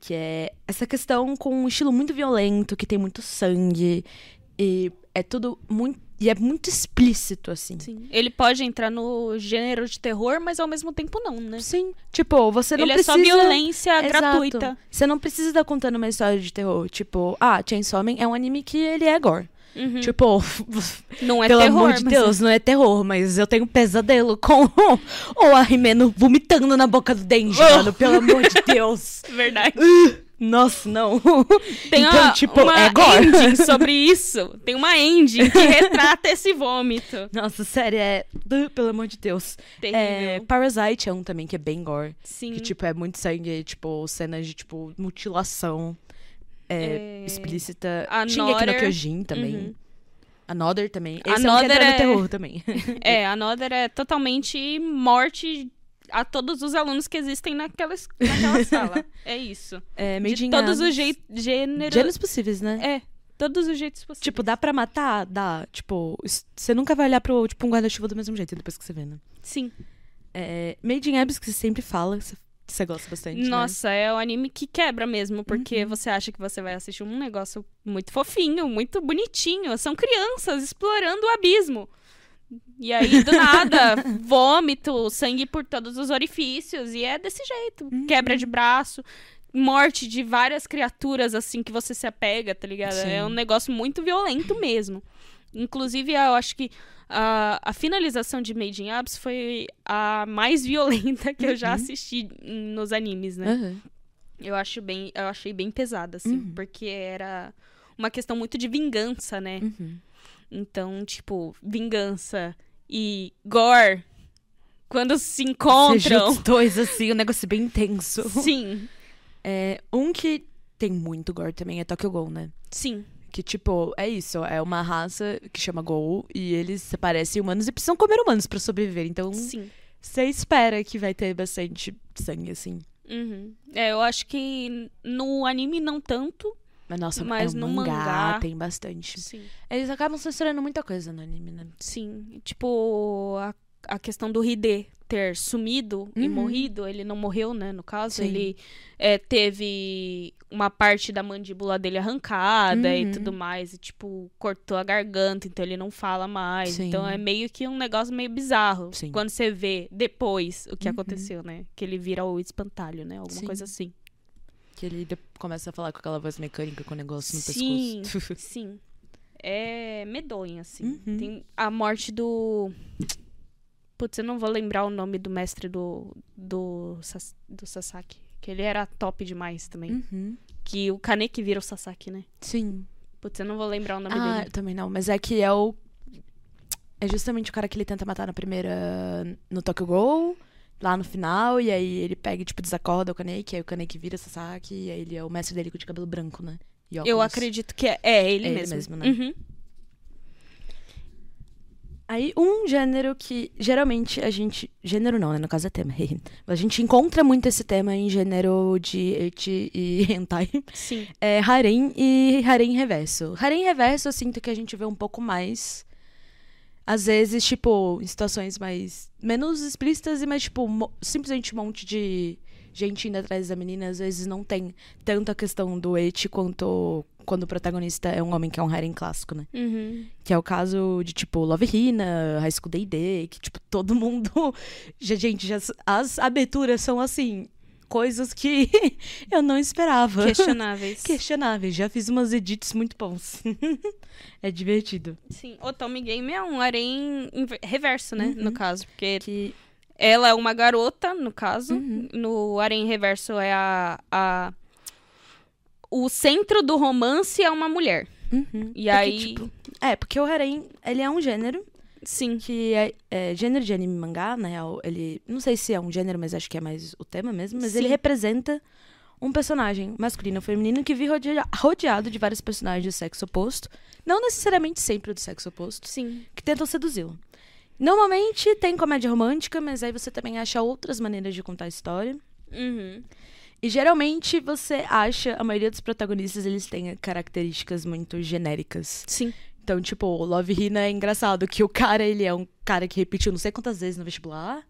Que é essa questão com um estilo muito violento, que tem muito sangue. E é tudo muito. E é muito explícito, assim. Sim. Ele pode entrar no gênero de terror, mas ao mesmo tempo não, né? Sim. Tipo, você não Ele precisa. é só violência Exato. gratuita. Você não precisa estar contando uma história de terror. Tipo, ah, Chainsaw Man é um anime que ele é gore. Uhum. Tipo, não é pelo terror, amor de mas- Deus, não é terror, mas eu tenho pesadelo com o Arrimeno vomitando na boca do Denji, Oh. mano. Pelo amor de Deus. Verdade. Nossa, não. Tem então, uma, tipo, uma é gore. ending sobre isso. Tem uma ending que retrata esse vômito. Nossa, sério, é. uh, Pelo amor de Deus. Terrível. É, Parasite é um também que é bem gore. Sim. Que, tipo, é muito sangue, tipo, cenas de, tipo, mutilação é, É, explícita. Another- Shingeki no Kyojin também. Uhum. Another também. Esse é um Another no é- terror também. É, a Another é totalmente morte a todos os alunos que existem naquela, naquela sala. É isso. É, Made De todos os jeitos, gêneros... Gêneros possíveis, né? É, todos os jeitos possíveis. Tipo, dá pra matar? Dá. Tipo, você nunca vai olhar pro, tipo, um guarda-chuva do mesmo jeito depois que você vê, né? Sim. É, Made in Abyss, que você sempre fala, você, você gosta bastante, né? Nossa, é o anime que quebra mesmo, porque Uhum. você acha que você vai assistir um negócio muito fofinho, muito bonitinho. São crianças explorando o abismo. E aí, do nada, vômito, sangue por todos os orifícios. E é desse jeito. Uhum. Quebra de braço, morte de várias criaturas, assim, que você se apega, tá ligado? Sim. É um negócio muito violento mesmo. Inclusive, eu acho que a, a finalização de Made in Abyss foi a mais violenta que eu já Uhum. assisti nos animes, né? Aham. Eu acho bem, eu achei bem pesada, assim, Uhum. porque era uma questão muito de vingança, né? Uhum. Então, tipo, vingança e gore, quando se encontram. os dois, assim, um negócio bem intenso. Sim, É, um que tem muito gore também é Tokyo Ghoul, né? sim, Que, tipo, é isso. É uma raça que chama Ghoul e eles se parecem humanos e precisam comer humanos pra sobreviver. Então, você espera que vai ter bastante sangue, assim. Uhum. É, eu acho que no anime não tanto. Mas, nossa, Mas é um no mangá, mangá- tem bastante. Sim. Eles acabam censurando muita coisa no anime, né? Sim. Tipo, a, a questão do Hide ter sumido e Uhum. morrido, ele não morreu, né? No caso, Sim. ele é, teve uma parte da mandíbula dele arrancada e Uhum. tudo mais. E, tipo, cortou a garganta, então ele não fala mais. Sim. Então é meio que um negócio meio bizarro. Sim. Quando você vê depois o que Uhum. aconteceu, né? Que ele vira o espantalho, né? Alguma Sim. coisa assim. Que ele começa a falar com aquela voz mecânica com o negócio no Sim, pescoço. sim. É medonho, assim. Uhum. Tem a morte do. Putz, eu não vou lembrar o nome do mestre do, do, do Sasaki. Que ele era top demais também. Uhum. Que o Kaneki vira o Sasaki, né? Sim. Putz, eu não vou lembrar o nome Ah, dele. eu também não. Mas é que é o. É justamente o cara que ele tenta matar na primeira. No Tokyo Ghoul, lá no final. E aí ele pega e, tipo, desacorda o Kaneki. Aí o Kaneki vira Sasaki. E aí ele é o mestre dele com de cabelo branco, né? E Eu acredito que é, é ele É ele mesmo. mesmo, né? Uhum. Aí, um gênero que geralmente a gente. Gênero não, né? No caso é tema. a gente encontra muito esse tema em gênero de eti e hentai. Sim. É harem e harem reverso. Harem reverso eu sinto que a gente vê um pouco mais. Às vezes, tipo, em situações mais. menos explícitas e mais, tipo, mo- simplesmente um monte de gente indo atrás da menina. Às vezes não tem tanto a questão do eti quanto quando o protagonista é um homem que é um harem clássico, né? Uhum. Que é o caso de, tipo, Love Hina, High School D&D, que, tipo, todo mundo... Já, gente, já, as aberturas são, assim, coisas que eu não esperava. Questionáveis. Questionáveis. Já fiz umas edits muito bons. é divertido. Sim. O Tommy Game é um inver- reverso, né? Uhum. No caso. Porque Que... Ela é uma garota, no caso. Uhum. No Harém Reverso é a, a. O centro do romance é uma mulher. Uhum. E Porque, aí. tipo, é, porque o harem, ele é um gênero Sim. que é, é gênero de anime mangá, né? Ele, não sei se é um gênero, mas acho que é mais o tema mesmo. Mas ele Sim. representa um personagem masculino ou feminino que vive rodea- rodeado de vários personagens do sexo oposto. Não necessariamente sempre do sexo oposto, Sim. que tentam seduzi-lo. Normalmente tem comédia romântica, mas aí você também acha outras maneiras de contar a história. Uhum. E geralmente você acha, a maioria dos protagonistas, eles têm características muito genéricas. Sim. Então, tipo, o Love Hina é engraçado que o cara, ele é um cara que repetiu não sei quantas vezes no vestibular.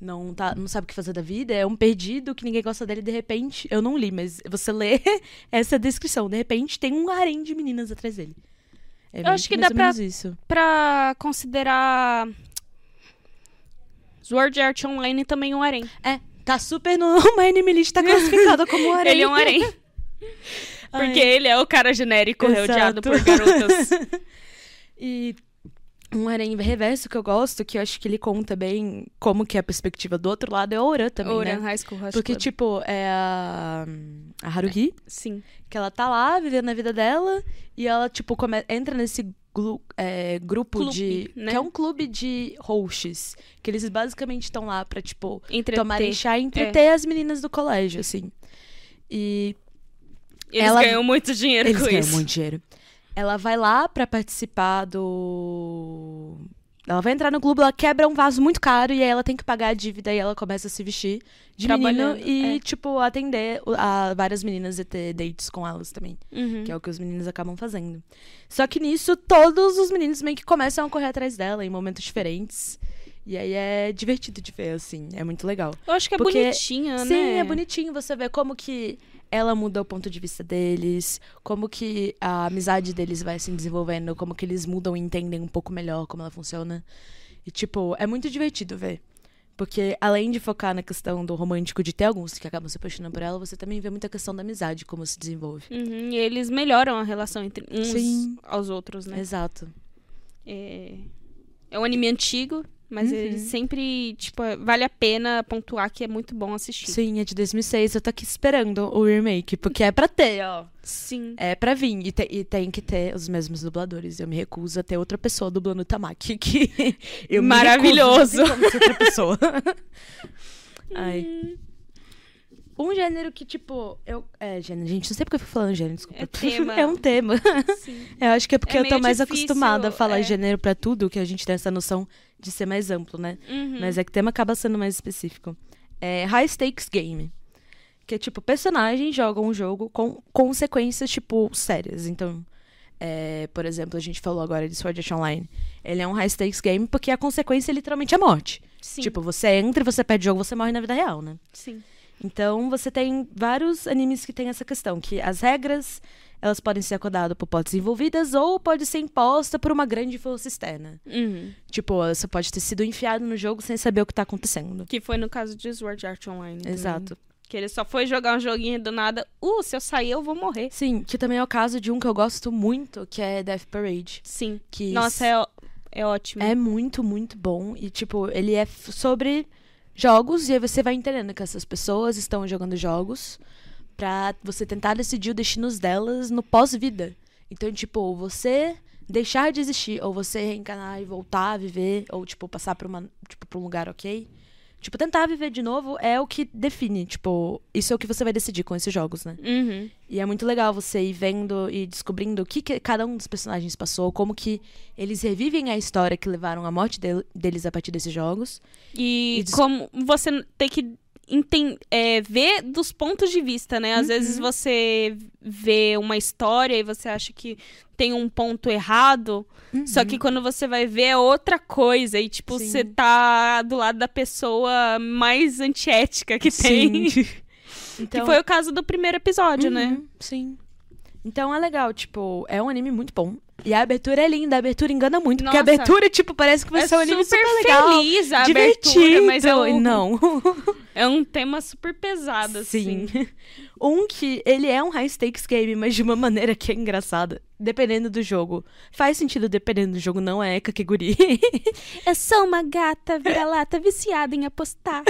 Não, tá, não sabe o que fazer da vida, é um perdido que ninguém gosta dele, de repente. Eu não li, mas você lê essa descrição. De repente tem um harém de meninas atrás dele. É Eu acho que dá pra- isso. Pra considerar. Sword Art Online também um harém. É, tá super no My List, tá classificado como um. Ele é um harém. Ai. Porque ele é o cara genérico Exato. rodeado por garotas. E um harém reverso que eu gosto, que eu acho que ele conta bem como que é a perspectiva do outro lado, é o Oran também, Ouran né? High School Rush Porque, tipo, é a, a Haruhi, Sim. que ela tá lá vivendo a vida dela, e ela, tipo, come- entra nesse glu- é, grupo Clube, de. né? Que é um clube de hosts. Que eles basicamente estão lá pra, tipo, Entreter. tomarem chá e entreter as meninas do colégio, assim. E Eles ela- ganham muito dinheiro eles com ganham isso. muito dinheiro. Ela vai lá pra participar do. Ela vai entrar no clube, ela quebra um vaso muito caro e aí ela tem que pagar a dívida e ela começa a se vestir de menino e, é. tipo, atender a várias meninas e ter dates com elas também. Uhum. Que é o que os meninos acabam fazendo. Só que nisso, todos os meninos meio que começam a correr atrás dela em momentos diferentes. E aí é divertido de ver, assim. É muito legal. Eu acho que é Porque- bonitinha, né? Sim, é bonitinho você ver como que ela muda o ponto de vista deles, como que a amizade deles vai se desenvolvendo, como que eles mudam e entendem um pouco melhor como ela funciona. E, tipo, é muito divertido ver. Porque além de focar na questão do romântico, de ter alguns que acabam se apaixonando por ela, você também vê muita questão da amizade, como se desenvolve. Uhum, E eles melhoram a relação entre uns Sim. aos outros, né? Exato. É... é um anime antigo, mas Uhum. ele sempre, tipo, vale a pena pontuar que é muito bom assistir. Sim, é de 2006. Eu tô aqui esperando o remake, porque é pra ter, ó. Sim. É pra vir. E, te- e tem que ter os mesmos dubladores. Eu me recuso a ter outra pessoa dublando o Tamaki. Que eu me Maravilhoso. recuso, como ser outra pessoa. Ai. Um gênero que, tipo, eu. É, gênero, gente, não sei porque eu fico falando gênero, desculpa. É tema. é um tema. Sim. Eu acho que é porque É eu tô mais difícil, acostumada a falar é. gênero pra tudo, que a gente tem essa noção de ser mais amplo, né? Uhum. Mas é que o tema acaba sendo mais específico. É High Stakes Game. Que é tipo, personagens jogam um jogo com consequências, tipo, sérias. Então, é, por exemplo, a gente falou agora de Sword Art Online. Ele é um high stakes game porque a consequência é literalmente a morte. Sim. Tipo, você entra você perde o jogo, você morre na vida real, né? Sim. Então, você tem vários animes que tem essa questão, que as regras, elas podem ser acordadas por partes envolvidas ou pode ser imposta por uma grande força externa. Uhum. Tipo, você pode ter sido enfiado no jogo sem saber o que tá acontecendo. Que foi no caso de Sword Art Online. também. Exato. Que ele só foi jogar um joguinho do nada. Uh, se eu sair, eu vou morrer. Sim, que também é o caso de um que eu gosto muito, que é Death Parade. Sim. Que Nossa, é, é ótimo. é muito, muito bom. E, tipo, ele é sobre jogos, e aí você vai entendendo que essas pessoas estão jogando jogos pra você tentar decidir o destino delas no pós-vida. Então, tipo, você deixar de existir, ou você reencarnar e voltar a viver, ou, tipo, passar pra, uma, tipo, pra um lugar ok. Tipo, tentar viver de novo é o que define, tipo, isso é o que você vai decidir com esses jogos, né? Uhum. E é muito legal você ir vendo e descobrindo o que, que cada um dos personagens passou, como que eles revivem a história que levaram à morte del- deles a partir desses jogos. E, E como você tem que enten- é, ver dos pontos de vista, né? Às Uhum. vezes você vê uma história e você acha que tem um ponto errado, só que quando você vai ver é outra coisa. E, tipo, Sim. você tá do lado da pessoa mais antiética que tem. Sim. que Então, foi o caso do primeiro episódio, né? Uhum, Sim. Então é legal, tipo, é um anime muito bom. E a abertura é linda, a abertura engana muito, porque a Nossa. abertura, tipo, parece que vai É ser um anime super super legal. feliz a divertido. abertura, mas é, E um, não. é um tema super pesado, assim. Sim. Um que ele é um high stakes game, mas de uma maneira que é engraçada. Dependendo do jogo. Faz sentido dependendo do jogo, não é kakeguri. Eu sou uma gata vira-lata viciada em apostar.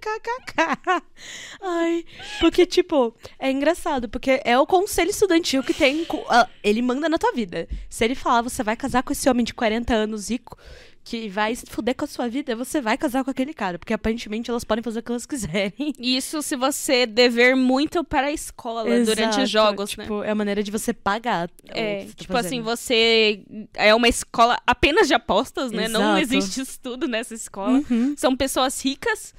KKK. Ai, porque, tipo, é engraçado, porque é o conselho estudantil que tem. ah, Ele manda na tua vida. Se ele falar, você vai casar com esse homem de 40 anos rico, que vai se fuder com a sua vida, você vai casar com aquele cara. Porque aparentemente elas podem fazer o que elas quiserem. Isso se você dever muito para a escola durante Exato, os jogos, né? tipo, é a maneira de você pagar. o É, que você tá tipo assim, fazendo. você é uma escola apenas de apostas, né? Não Exato. existe estudo nessa escola. Uhum. São pessoas ricas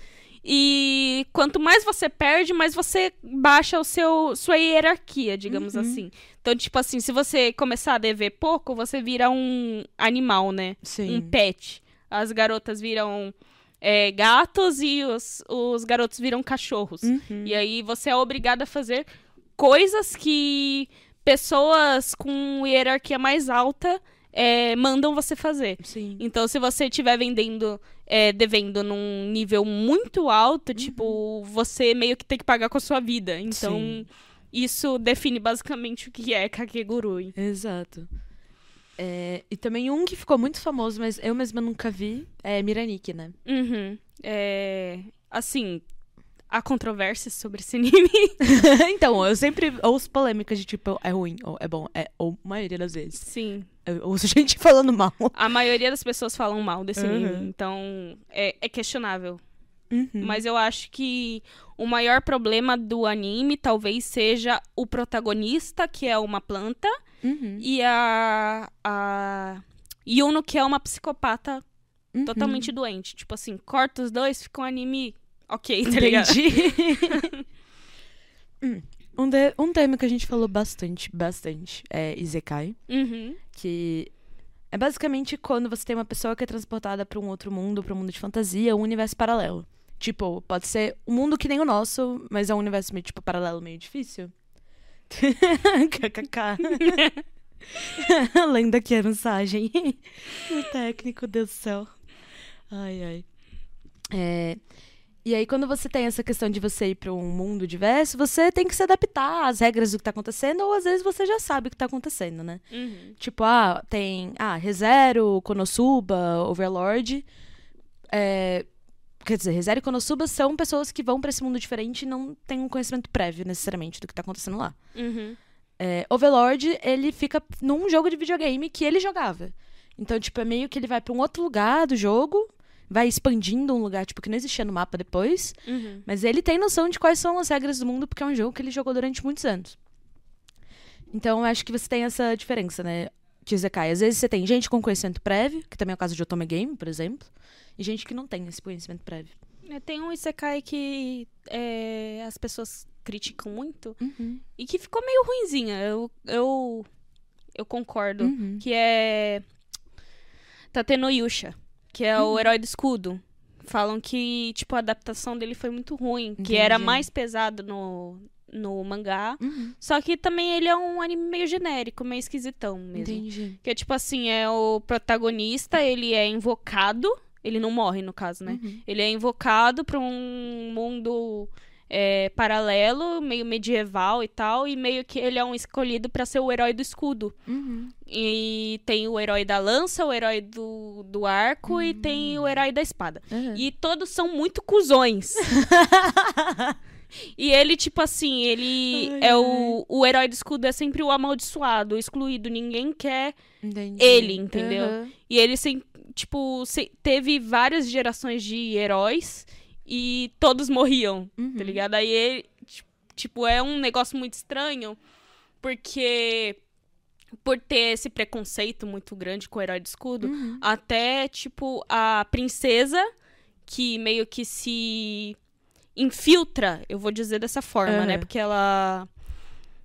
e quanto mais você perde, mais você baixa o seu sua hierarquia, digamos Uhum. assim. Então, tipo assim, se você começar a dever pouco, você vira um animal, né? Sim. Um pet. As garotas viram é, gatos e os, os garotos viram cachorros. Uhum. E aí você é obrigado a fazer coisas que pessoas com hierarquia mais alta é, mandam você fazer. Sim. Então, se você estiver vendendo, é, devendo num nível muito alto, tipo, você meio que tem que pagar com a sua vida. Então, Sim. isso define basicamente o que é Kakegurui. Exato. É, e também um que ficou muito famoso, mas eu mesma nunca vi, é Miraniki, né? Uhum. É, assim, há controvérsias sobre esse anime. então, eu sempre ouço polêmicas de tipo, é ruim, ou é bom, é, ou a maioria das vezes. Sim. Eu ouço gente falando mal. A maioria das pessoas falam mal desse Uhum. anime. Então, é, é questionável. Uhum. Mas eu acho que o maior problema do anime talvez seja o protagonista, que é uma planta, Uhum. e a, a Yuno, que é uma psicopata Uhum. totalmente doente. Tipo assim, corta os dois, fica um anime ok, tá ligado? Entendi. Hum, um, de- um tema que a gente falou bastante, bastante, é Izekai. Uhum. Que é basicamente quando você tem uma pessoa que é transportada pra um outro mundo, pra um mundo de fantasia, um universo paralelo. Tipo, pode ser um mundo que nem o nosso, mas é um universo meio, tipo, paralelo, meio difícil. KKK. Lendo aqui a mensagem. o técnico, Deus do céu. Ai, ai. É, E aí, quando você tem essa questão de você ir pra um mundo diverso, você tem que se adaptar às regras do que tá acontecendo, ou às vezes você já sabe o que tá acontecendo, né? Uhum. Tipo, ah, tem. Ah, ReZero, Konosuba, Overlord. É, quer dizer, ReZero e Konosuba são pessoas que vão pra esse mundo diferente e não têm um conhecimento prévio, necessariamente, do que tá acontecendo lá. Uhum. É, Overlord, ele fica num jogo de videogame que ele jogava. Então, tipo, é meio que ele vai pra um outro lugar do jogo, vai expandindo um lugar, tipo, que não existia no mapa depois. Uhum. Mas ele tem noção de quais são as regras do mundo, porque é um jogo que ele jogou durante muitos anos. Então, eu acho que você tem essa diferença, né? De Zekai. Às vezes você tem gente com conhecimento prévio, que também é o caso de Otome Game, por exemplo, e gente que não tem esse conhecimento prévio. É, Tem um Isekai que é, as pessoas criticam muito e que ficou meio ruinzinha. Eu, eu, eu concordo. Uhum. Que é Tateno Yusha, que é o herói do escudo. Falam que, tipo, a adaptação dele foi muito ruim. Que Entendi. era mais pesado no, no mangá. Uhum. Só que também ele é um anime meio genérico, meio esquisitão mesmo. Entendi. Que é tipo assim, é o protagonista, ele é invocado. Ele não morre, no caso, né? Uhum. Ele é invocado pra um mundo é, paralelo, meio medieval e tal, e meio que ele é um escolhido pra ser o herói do escudo. Uhum. E tem o herói da lança, o herói do, do arco e tem o herói da espada. Uhum. E todos são muito cuzões. E ele, tipo assim, ele Ai, é o, o herói do escudo, é sempre o amaldiçoado, o excluído. Ninguém quer Entendi. ele, entendeu? Uhum. E ele, sem, tipo, se- teve várias gerações de heróis e todos morriam, Uhum. tá ligado? Aí ele, ti- tipo, é um negócio muito estranho, porque por ter esse preconceito muito grande com o herói de escudo, Uhum. até, tipo, a princesa, que meio que se infiltra, eu vou dizer dessa forma, Aham. né? Porque ela.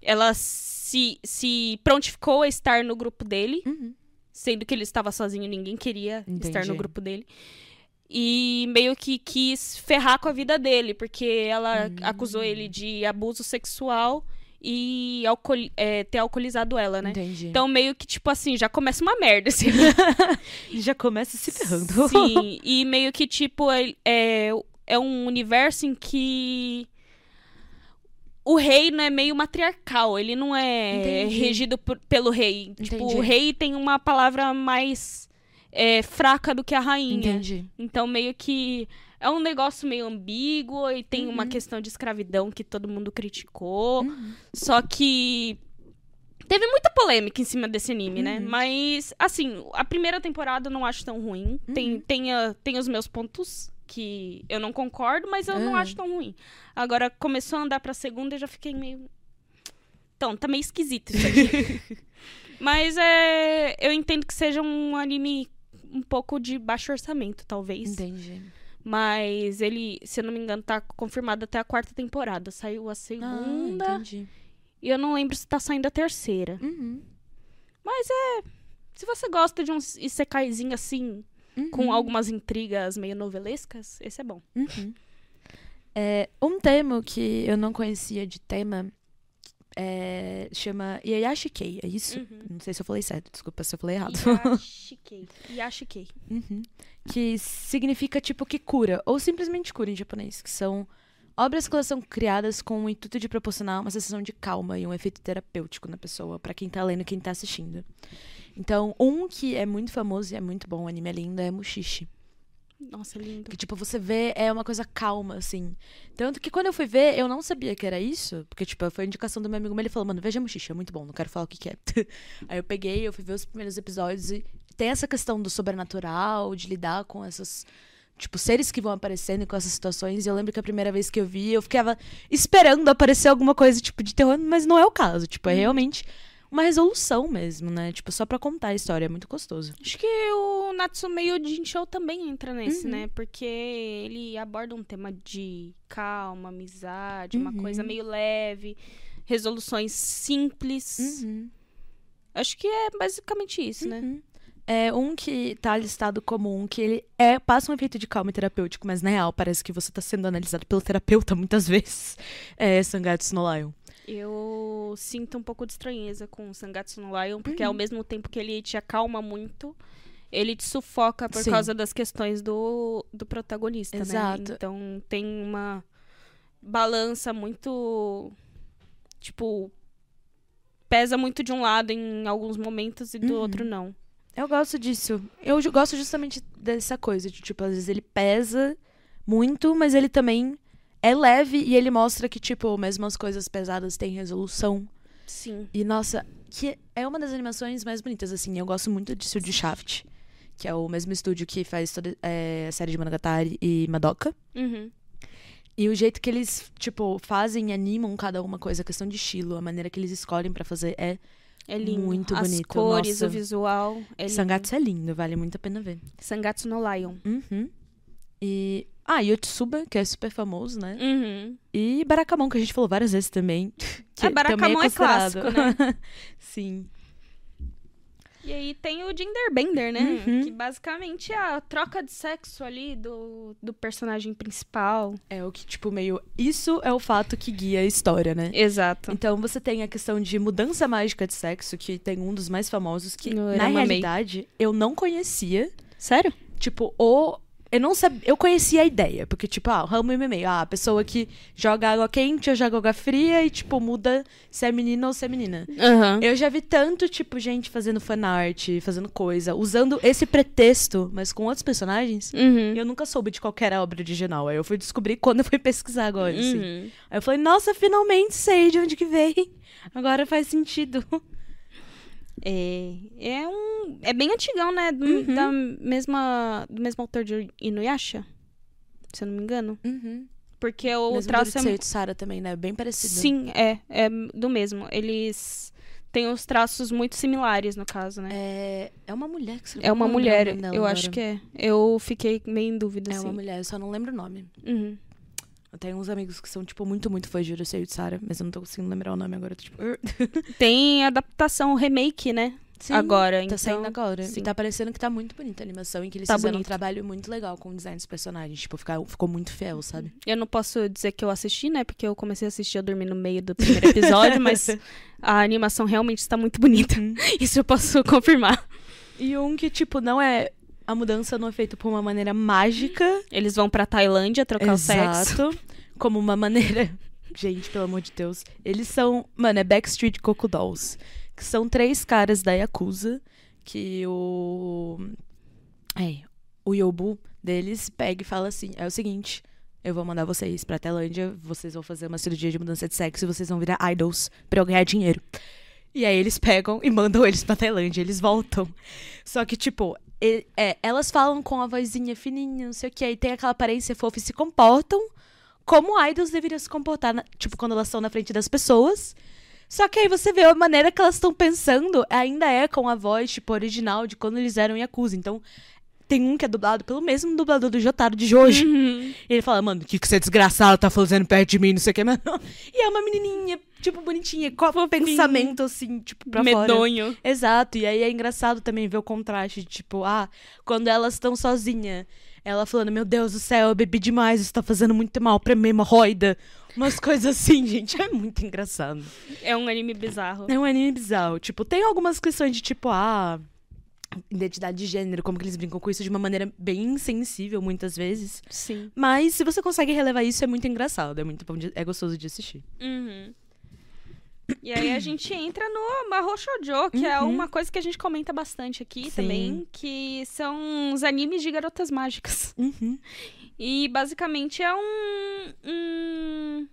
Ela se, se prontificou a estar no grupo dele, Uhum. sendo que ele estava sozinho, ninguém queria estar Entendi. no grupo dele. E meio que quis ferrar com a vida dele, porque ela Hum. acusou ele de abuso sexual e alcool- é, ter alcoolizado ela, né? Entendi. Então, meio que, tipo assim, já começa uma merda, assim. já começa se ferrando. Sim, e meio que, tipo, é, é, é um universo em que o reino é meio matriarcal. Ele não é Entendi. regido por- pelo rei. Tipo, Entendi. o rei tem uma palavra mais é, fraca do que a rainha. Entendi. Então, meio que é um negócio meio ambíguo e tem uma Uhum. questão de escravidão que todo mundo criticou. Uhum. Só que teve muita polêmica em cima desse anime, né? Uhum. Mas, assim, a primeira temporada eu não acho tão ruim. Tem, Uhum. tem, a- tem os meus pontos que eu não concordo, mas eu não Uhum. acho tão ruim. Agora, começou a andar pra segunda e já fiquei meio... Então, tá meio esquisito isso aqui. mas é... Eu entendo que seja um anime um pouco de baixo orçamento, talvez. Entendi. Mas ele, se eu não me engano, tá confirmado até a quarta temporada. Saiu a Ah, segunda. entendi. e eu não lembro se tá saindo a terceira. Uhum. Se você gosta de um isekaizinho assim, Uhum. com algumas intrigas meio novelescas, esse é bom. Uhum. É, um termo que eu não conhecia de tema É, chama Yayashikei, é isso? Uhum. Não sei se eu falei certo, desculpa se eu falei errado. Yashikei. Yashikei. Uhum. Que significa tipo que cura, ou simplesmente cura em japonês, que são obras que elas são criadas com o intuito de proporcionar uma sensação de calma e um efeito terapêutico na pessoa, pra quem tá lendo e quem tá assistindo. Então, um que é muito famoso e é muito bom, o anime é lindo, é Mushishi. Nossa, lindo. Que, tipo, você vê, é uma coisa calma, assim. Tanto que quando eu fui ver, eu não sabia que era isso. Porque, tipo, foi a indicação do meu amigo, mas ele falou, mano, veja Mushishi, é muito bom, não quero falar o que, que é. Aí eu peguei, eu fui ver os primeiros episódios e tem essa questão do sobrenatural, de lidar com essas. Tipo, seres que vão aparecendo e com essas situações. E eu lembro que a primeira vez que eu vi, eu ficava esperando aparecer alguma coisa, tipo, de terror, mas não é o caso. Tipo, é realmente uma resolução mesmo, né? Tipo, só pra contar a história. É muito gostoso. Acho que o Natsume Yojinshou também entra nesse, Uhum. né? Porque ele aborda um tema de calma, amizade, uma Uhum. coisa meio leve, resoluções simples. Uhum. Acho que é basicamente isso, né? Uhum. É um que tá listado como um que ele é, passa um efeito de calma e terapêutico, mas na real parece que você tá sendo analisado pelo terapeuta muitas vezes. É Sangatsu no Lion. Eu sinto um pouco de estranheza com o Sangatsu no Lion, porque Uhum. ao mesmo tempo que ele te acalma muito, ele te sufoca por Sim. causa das questões do, do protagonista, Exato. né? Então tem uma balança muito. Tipo. Pesa muito de um lado em alguns momentos e do Uhum. outro não. Eu gosto disso. Eu gosto justamente dessa coisa de, tipo, às vezes ele pesa muito, mas ele também é leve e ele mostra que, tipo, mesmo as coisas pesadas têm resolução. Sim. E, nossa, que é uma das animações mais bonitas, assim. Eu gosto muito disso de Shaft, que é o mesmo estúdio que faz toda é, a série de Monogatari e Madoka. Uhum. E o jeito que eles, tipo, fazem e animam cada uma coisa, a questão de estilo, a maneira que eles escolhem pra fazer é. É lindo. Muito As bonito, cores, nossa. o visual. É. Sangatsu é lindo, vale muito a pena ver. Sangatsu no Lion. Uhum. E. Ah, Yotsuba, que é super famoso, né? Uhum. E Barakamon, que a gente falou várias vezes também. Que Ah, Barakamon também é considerado. clássico, né? Sim. E aí tem o Gender Bender, né? Uhum. Que basicamente é a troca de sexo ali do, do personagem principal. É o que, tipo, meio. Isso é o fato que guia a história, né? Exato. Então você tem a questão de mudança mágica de sexo, que tem um dos mais famosos, que na realidade eu não conhecia. Sério? Tipo, o. Eu não sabia. Eu conhecia a ideia, porque, tipo, ah, o ramo MMA, ah, a pessoa que joga água quente ou joga água fria e, tipo, muda se é menina ou se é menina. Aham. Eu já vi tanto, tipo, gente fazendo fanart, fazendo coisa, usando esse pretexto, mas com outros personagens. Uhum. E eu nunca soube de qualquer obra original. Aí eu fui descobrir quando eu fui pesquisar agora, assim. Uhum. Aí eu falei, nossa, finalmente sei de onde que veio. Agora faz sentido. É, é um. É bem antigão, né? Do, Uhum. da mesma, do mesmo autor de Inuyasha. Se eu não me engano. Uhum. Porque o Mesmo traço do é. Tsara também, né? Bem parecido. Sim, é. É do mesmo. Eles têm os traços muito similares, no caso, né? É, é uma mulher que escreveu. É uma mulher, eu agora. acho que é. Eu fiquei meio em dúvida, É assim. uma mulher, eu só não lembro o nome. Uhum. Tenho uns amigos que são, tipo, muito, muito fãs de Urusei Tsara, mas eu não tô conseguindo lembrar o nome agora. tô, tipo. Tem adaptação, remake, né? Sim, Agora, Tá então. saindo agora. sim. E tá parecendo que tá muito bonita a animação, em que eles Tá fizeram um bonito. trabalho muito legal com o design dos personagens. Tipo, ficar, ficou muito fiel, sabe? Eu não posso dizer que eu assisti, né? Porque eu comecei a assistir, eu dormi no meio do primeiro episódio, mas a animação realmente está muito bonita. Uhum. Isso eu posso confirmar. E um que, tipo, não é. A mudança não é feita por uma maneira mágica. Eles vão pra Tailândia trocar o sexo. Exato. Como uma maneira. Gente, pelo amor de Deus. Eles são. Mano, é Backstreet Coco Dolls. Que são três caras da Yakuza. Que o. É, o Yobu deles pega e fala assim: é o seguinte. Eu vou mandar vocês pra Tailândia, vocês vão fazer uma cirurgia de mudança de sexo e vocês vão virar idols pra eu ganhar dinheiro. E aí eles pegam e mandam eles pra Tailândia, eles voltam. Só que, tipo, é, elas falam com a vozinha fininha, não sei o que, aí tem aquela aparência fofa e se comportam como idols deveriam se comportar, na- tipo, quando elas estão na frente das pessoas. Só que aí você vê a maneira que elas estão pensando ainda é com a voz, tipo, original de quando eles eram Yakuza. Então, tem um que é dublado pelo mesmo dublador do Jotaro de Jojo. Uhum. E ele fala, mano, o que, que você desgraçado tá fazendo perto de mim, não sei o que, mano. E é uma menininha, tipo, bonitinha, com o pensamento, assim, tipo, pra fora. Medonho. Exato, e aí é engraçado também ver o contraste, de, tipo, ah, quando elas estão sozinhas, ela falando, meu Deus do céu, eu bebi demais, isso tá fazendo muito mal pra mim, hemorroida. Umas coisas assim, gente. É muito engraçado. É um anime bizarro. É um anime bizarro. Tipo, tem algumas questões de tipo, ah. Identidade de gênero, como que eles brincam com isso de uma maneira bem insensível, muitas vezes. Sim. Mas se você consegue relevar isso, é muito engraçado. É muito bom de- é gostoso de assistir. Uhum. E aí a gente entra no Mahou Shoujo, que é Uhum. uma coisa que a gente comenta bastante aqui Sim. também, que são os animes de garotas mágicas. Uhum. E basicamente é um. um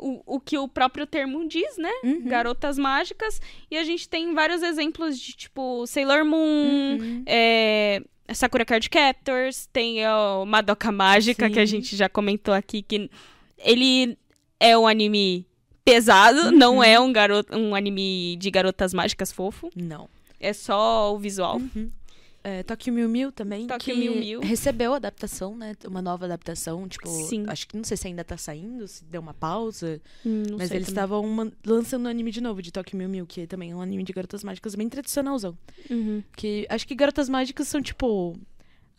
o, o que o próprio termo diz, né? Uhum. Garotas mágicas. E a gente tem vários exemplos de, tipo, Sailor Moon, Uhum. é, Sakura Card Captors, tem o Madoka Mágica, Sim. que a gente já comentou aqui, que ele é um anime pesado, Uhum. não é um, garoto, um anime de garotas mágicas fofo. Não. É só o visual. Uhum. É, Tokyo Mew Mew também. Tokyo Mew Mew. Recebeu adaptação, né? Uma nova adaptação. Tipo, Sim. acho que não sei se ainda tá saindo, se deu uma pausa. Hum, não mas eles estavam lançando um anime de novo de Tokyo Mew Mew, que também é um anime de garotas mágicas bem tradicionalzão. Uhum. Que acho que garotas mágicas são tipo.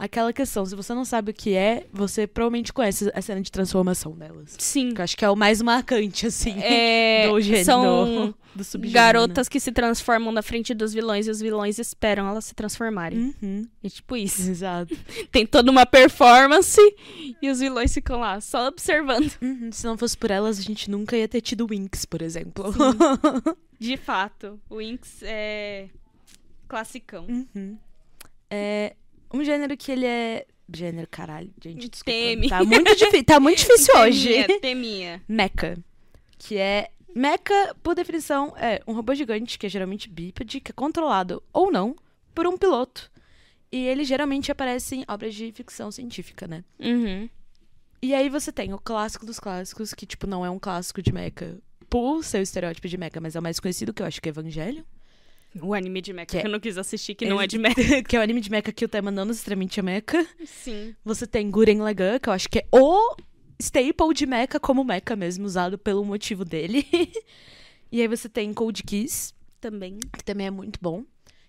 Aquela questão, se você não sabe o que é, você provavelmente conhece a cena de transformação delas. Sim. Que eu acho que é o mais marcante, assim, É, do gênero. são do, subgênero. garotas que se transformam na frente dos vilões e os vilões esperam elas se transformarem. Uhum. É tipo isso. Exato. Tem toda uma performance e os vilões ficam lá só observando. Uhum. Se não fosse por elas, a gente nunca ia ter tido Winx, por exemplo. De fato, o Winx é classicão. Uhum. É um gênero que ele é. Gênero, caralho, gente, desculpa. Teme. Tá muito, tá muito difícil hoje. Teminha. Mecha. Que é. Mecha, por definição, é um robô gigante, que é geralmente bípede, que é controlado ou não por um piloto. E ele geralmente aparece em obras de ficção científica, né? Uhum. E aí você tem o clássico dos clássicos, que, tipo, não é um clássico de mecha por ser o estereótipo de mecha, mas é o mais conhecido, que eu acho que é Evangelho. O anime de mecha Que é- que eu não quis assistir, que não é de mecha. que é o anime de mecha que o tema não necessariamente é mecha. Sim. Você tem Guren Lagann, que eu acho que é o staple de mecha como mecha mesmo, usado pelo motivo dele. e aí você tem Code Geass, Também. que também é muito bom.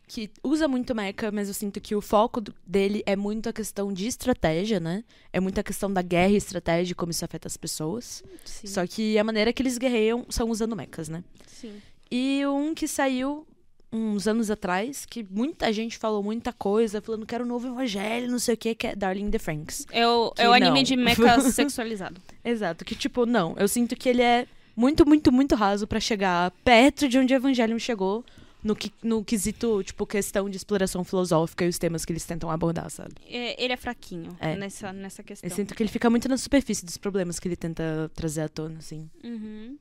Que usa muito mecha, mas eu sinto que o foco dele é muito a questão de estratégia, né? É muito a questão da guerra e estratégia, como isso afeta as pessoas. Sim. Só que a maneira que eles guerreiam são usando mechas, né? Sim. E um que saiu uns anos atrás, que muita gente falou muita coisa, falando que era o novo evangelho, não sei o que, que é Darling in the Franks. É o, Que é o anime não. de mecha sexualizado. Exato, que tipo, não, eu sinto que ele é muito, muito, muito raso pra chegar perto de onde o Evangelion chegou no, que, no quesito, tipo, questão de exploração filosófica e os temas que eles tentam abordar, sabe? É, ele é fraquinho É. Nessa, nessa questão. Eu sinto que ele fica muito na superfície dos problemas que ele tenta trazer à tona, assim. Uhum.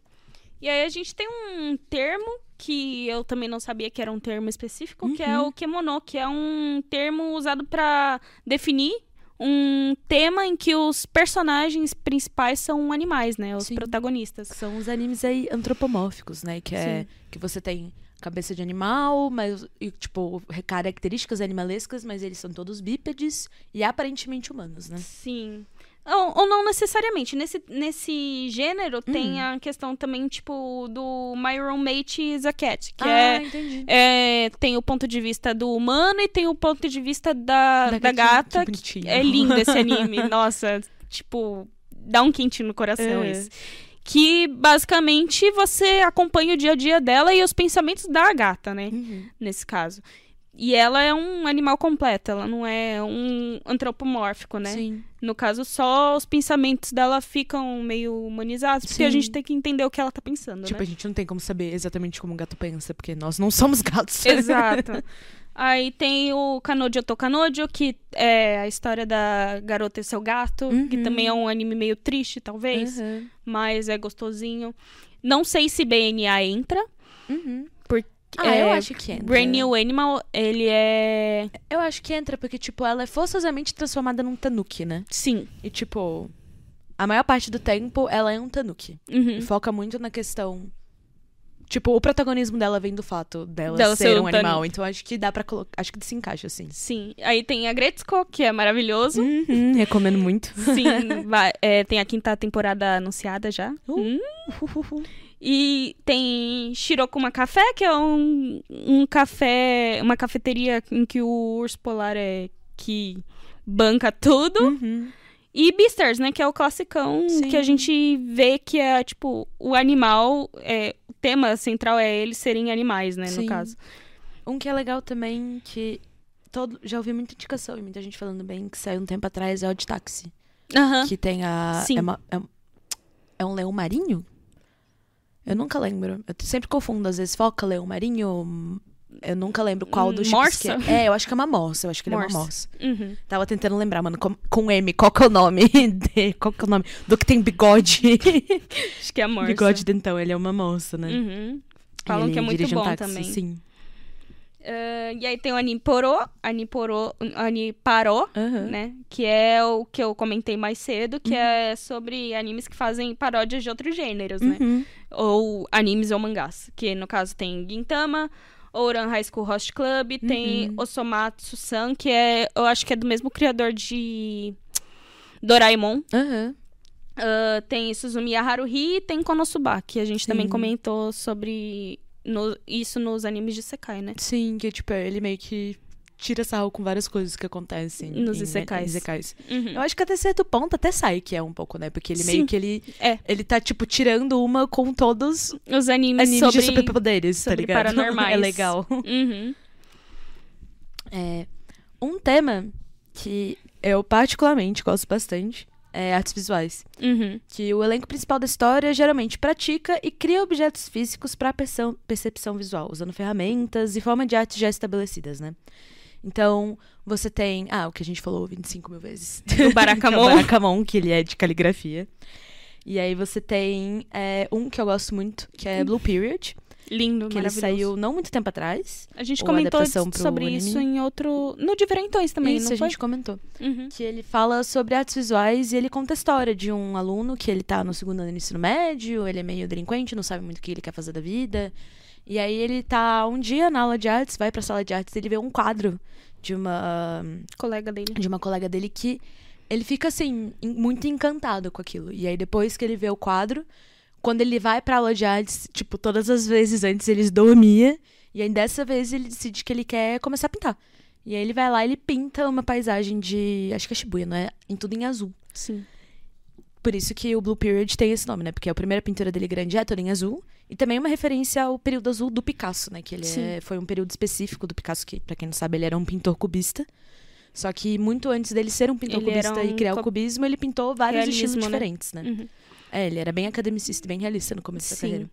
E aí a gente tem um termo que eu também não sabia que era um termo específico, que é Uhum. o kemono, que é um termo usado pra definir um tema em que os personagens principais são animais, né? Os Sim. protagonistas. São os animes aí antropomórficos, né? Que é Sim. que você tem cabeça de animal, mas e, tipo características animalescas, mas eles são todos bípedes e aparentemente humanos, né? Sim. Ou, ou não necessariamente. Nesse, nesse gênero Hum. tem a questão também, tipo, do My Roommate is a Cat, que ah, é entendi. É, tem o ponto de vista do humano e tem o ponto de vista da, da, gatinha, gata. que bonitinho. é lindo esse anime. Nossa, tipo, dá um quentinho no coração É. isso. Que basicamente você acompanha o dia a dia dela e os pensamentos da gata, né? Uhum. Nesse caso. E ela é um animal completo, ela não é um antropomórfico, né? Sim. No caso, só os pensamentos dela ficam meio humanizados, porque a Sim. gente tem que entender o que ela tá pensando, Tipo, né? a gente não tem como saber exatamente como um gato pensa, porque nós não somos gatos. Exato. Aí tem o Kanojo to Kanojo, que é a história da garota e seu gato, que Uhum. também é um anime meio triste, talvez, Uhum. mas é gostosinho. Não sei se BNA entra, Uhum. porque Ah, é, eu acho que entra. Brand New Animal, ele é... Eu acho que entra, porque, tipo, ela é forçosamente transformada num tanuki, né? Sim. E, tipo, a maior parte do tempo ela é um tanuki. Uhum. E foca muito na questão. Tipo, o protagonismo dela vem do fato dela, Dela ser ser um animal. tanuki. Então acho que dá pra colocar. Acho que se encaixa, assim. Sim. Aí tem a Gretzko, que é maravilhoso. Uhum, recomendo muito. Sim, vai- é, tem a quinta temporada anunciada já. Uh. Hum. E tem Shirokuma Café, que é um, um café, uma cafeteria em que o urso polar é que banca tudo. Uhum. E Beastars, né? Que é o classicão Sim. que a gente vê que é, tipo, o animal. É, o tema central é eles serem animais, né? Sim. No caso. Um que é legal também, que todo, já ouvi muita indicação e muita gente falando bem, que saiu um tempo atrás, é o de táxi. Aham. Que tem a. Sim. É, uma- é é um leão marinho? Eu nunca lembro. Eu sempre confundo, às vezes, foca, leão marinho. Eu nunca lembro qual dos tipos que Morsa? é. É, eu acho que é uma morsa. Eu acho que ele é Morsa. uma morsa. Uhum. Tava tentando lembrar, mano, com, com M, qual que é o nome? de- qual que é o nome? Do que tem bigode. Acho que é a morsa. bigode dentão, ele é uma moça, né? Uhum. Falam ele que é muito dirige um bom táxi, também. Sim. Ah, e aí tem o Animporô, Animporô, Animparô, Aham. né? Que é o que eu comentei mais cedo, que Uhum. é sobre animes que fazem paródias de outros gêneros, né? Uhum. Ou animes ou mangás. Que no caso tem Gintama, Ouran High School Host Club, tem Uhum. Osomatsu-san, que é, eu acho que é do mesmo criador de Doraemon. Aham. Ah, tem Suzumiya Haruhi e tem Konosuba, que a gente também Sim. comentou sobre no- isso nos animes de Sekai, né? Sim, que tipo, ele meio que tira sarro com várias coisas que acontecem Nos em- isekais. isekais. Uhum. Eu acho que até certo ponto até sai que é um pouco, né? Porque ele Sim. meio que ele É. ele tá tipo tirando uma com todos Os animes, animes sobre... de superpoderes, tá ligado? paranormais. É legal. Uhum. É, um tema que eu particularmente gosto bastante é artes visuais. Uhum. Que o elenco principal da história geralmente pratica e cria objetos físicos para percepção visual, usando ferramentas e forma de arte já estabelecidas, né? Então, você tem. Ah, o que a gente falou 25 mil vezes. O é o Barakamon, que ele é de caligrafia. E aí você tem é, um que eu gosto muito, que é Blue Period, Lindo, que ele saiu não muito tempo atrás. A gente ou comentou sobre isso em outro... No Diferentões também, Isso, não a foi? gente comentou. Uhum. que ele fala sobre artes visuais e ele conta a história de um aluno que ele tá no segundo ano do ensino médio, ele é meio delinquente, não sabe muito o que ele quer fazer da vida. E aí ele tá um dia na aula de artes, vai pra sala de artes, ele vê um quadro de uma Colega dele. de uma colega dele que ele fica assim muito encantado com aquilo. E aí depois que ele vê o quadro, quando ele vai pra aula de artes, tipo, todas as vezes antes ele dormia, e aí dessa vez ele decide que ele quer começar a pintar. E aí ele vai lá e ele pinta uma paisagem de, acho que é Shibuya, não é? Em tudo em azul. Sim. Por isso que o Blue Period tem esse nome, né? Porque a primeira pintura dele grande é toda em azul. E também uma referência ao período azul do Picasso, né? Que ele é- foi um período específico do Picasso, que, pra quem não sabe, ele era um pintor cubista. Só que muito antes dele ser um pintor Ele cubista e um criar o co- cubismo, ele pintou vários Realismo, estilos né? diferentes, né? Uhum. É, ele era bem academicista e bem realista no começo da Sim. carreira.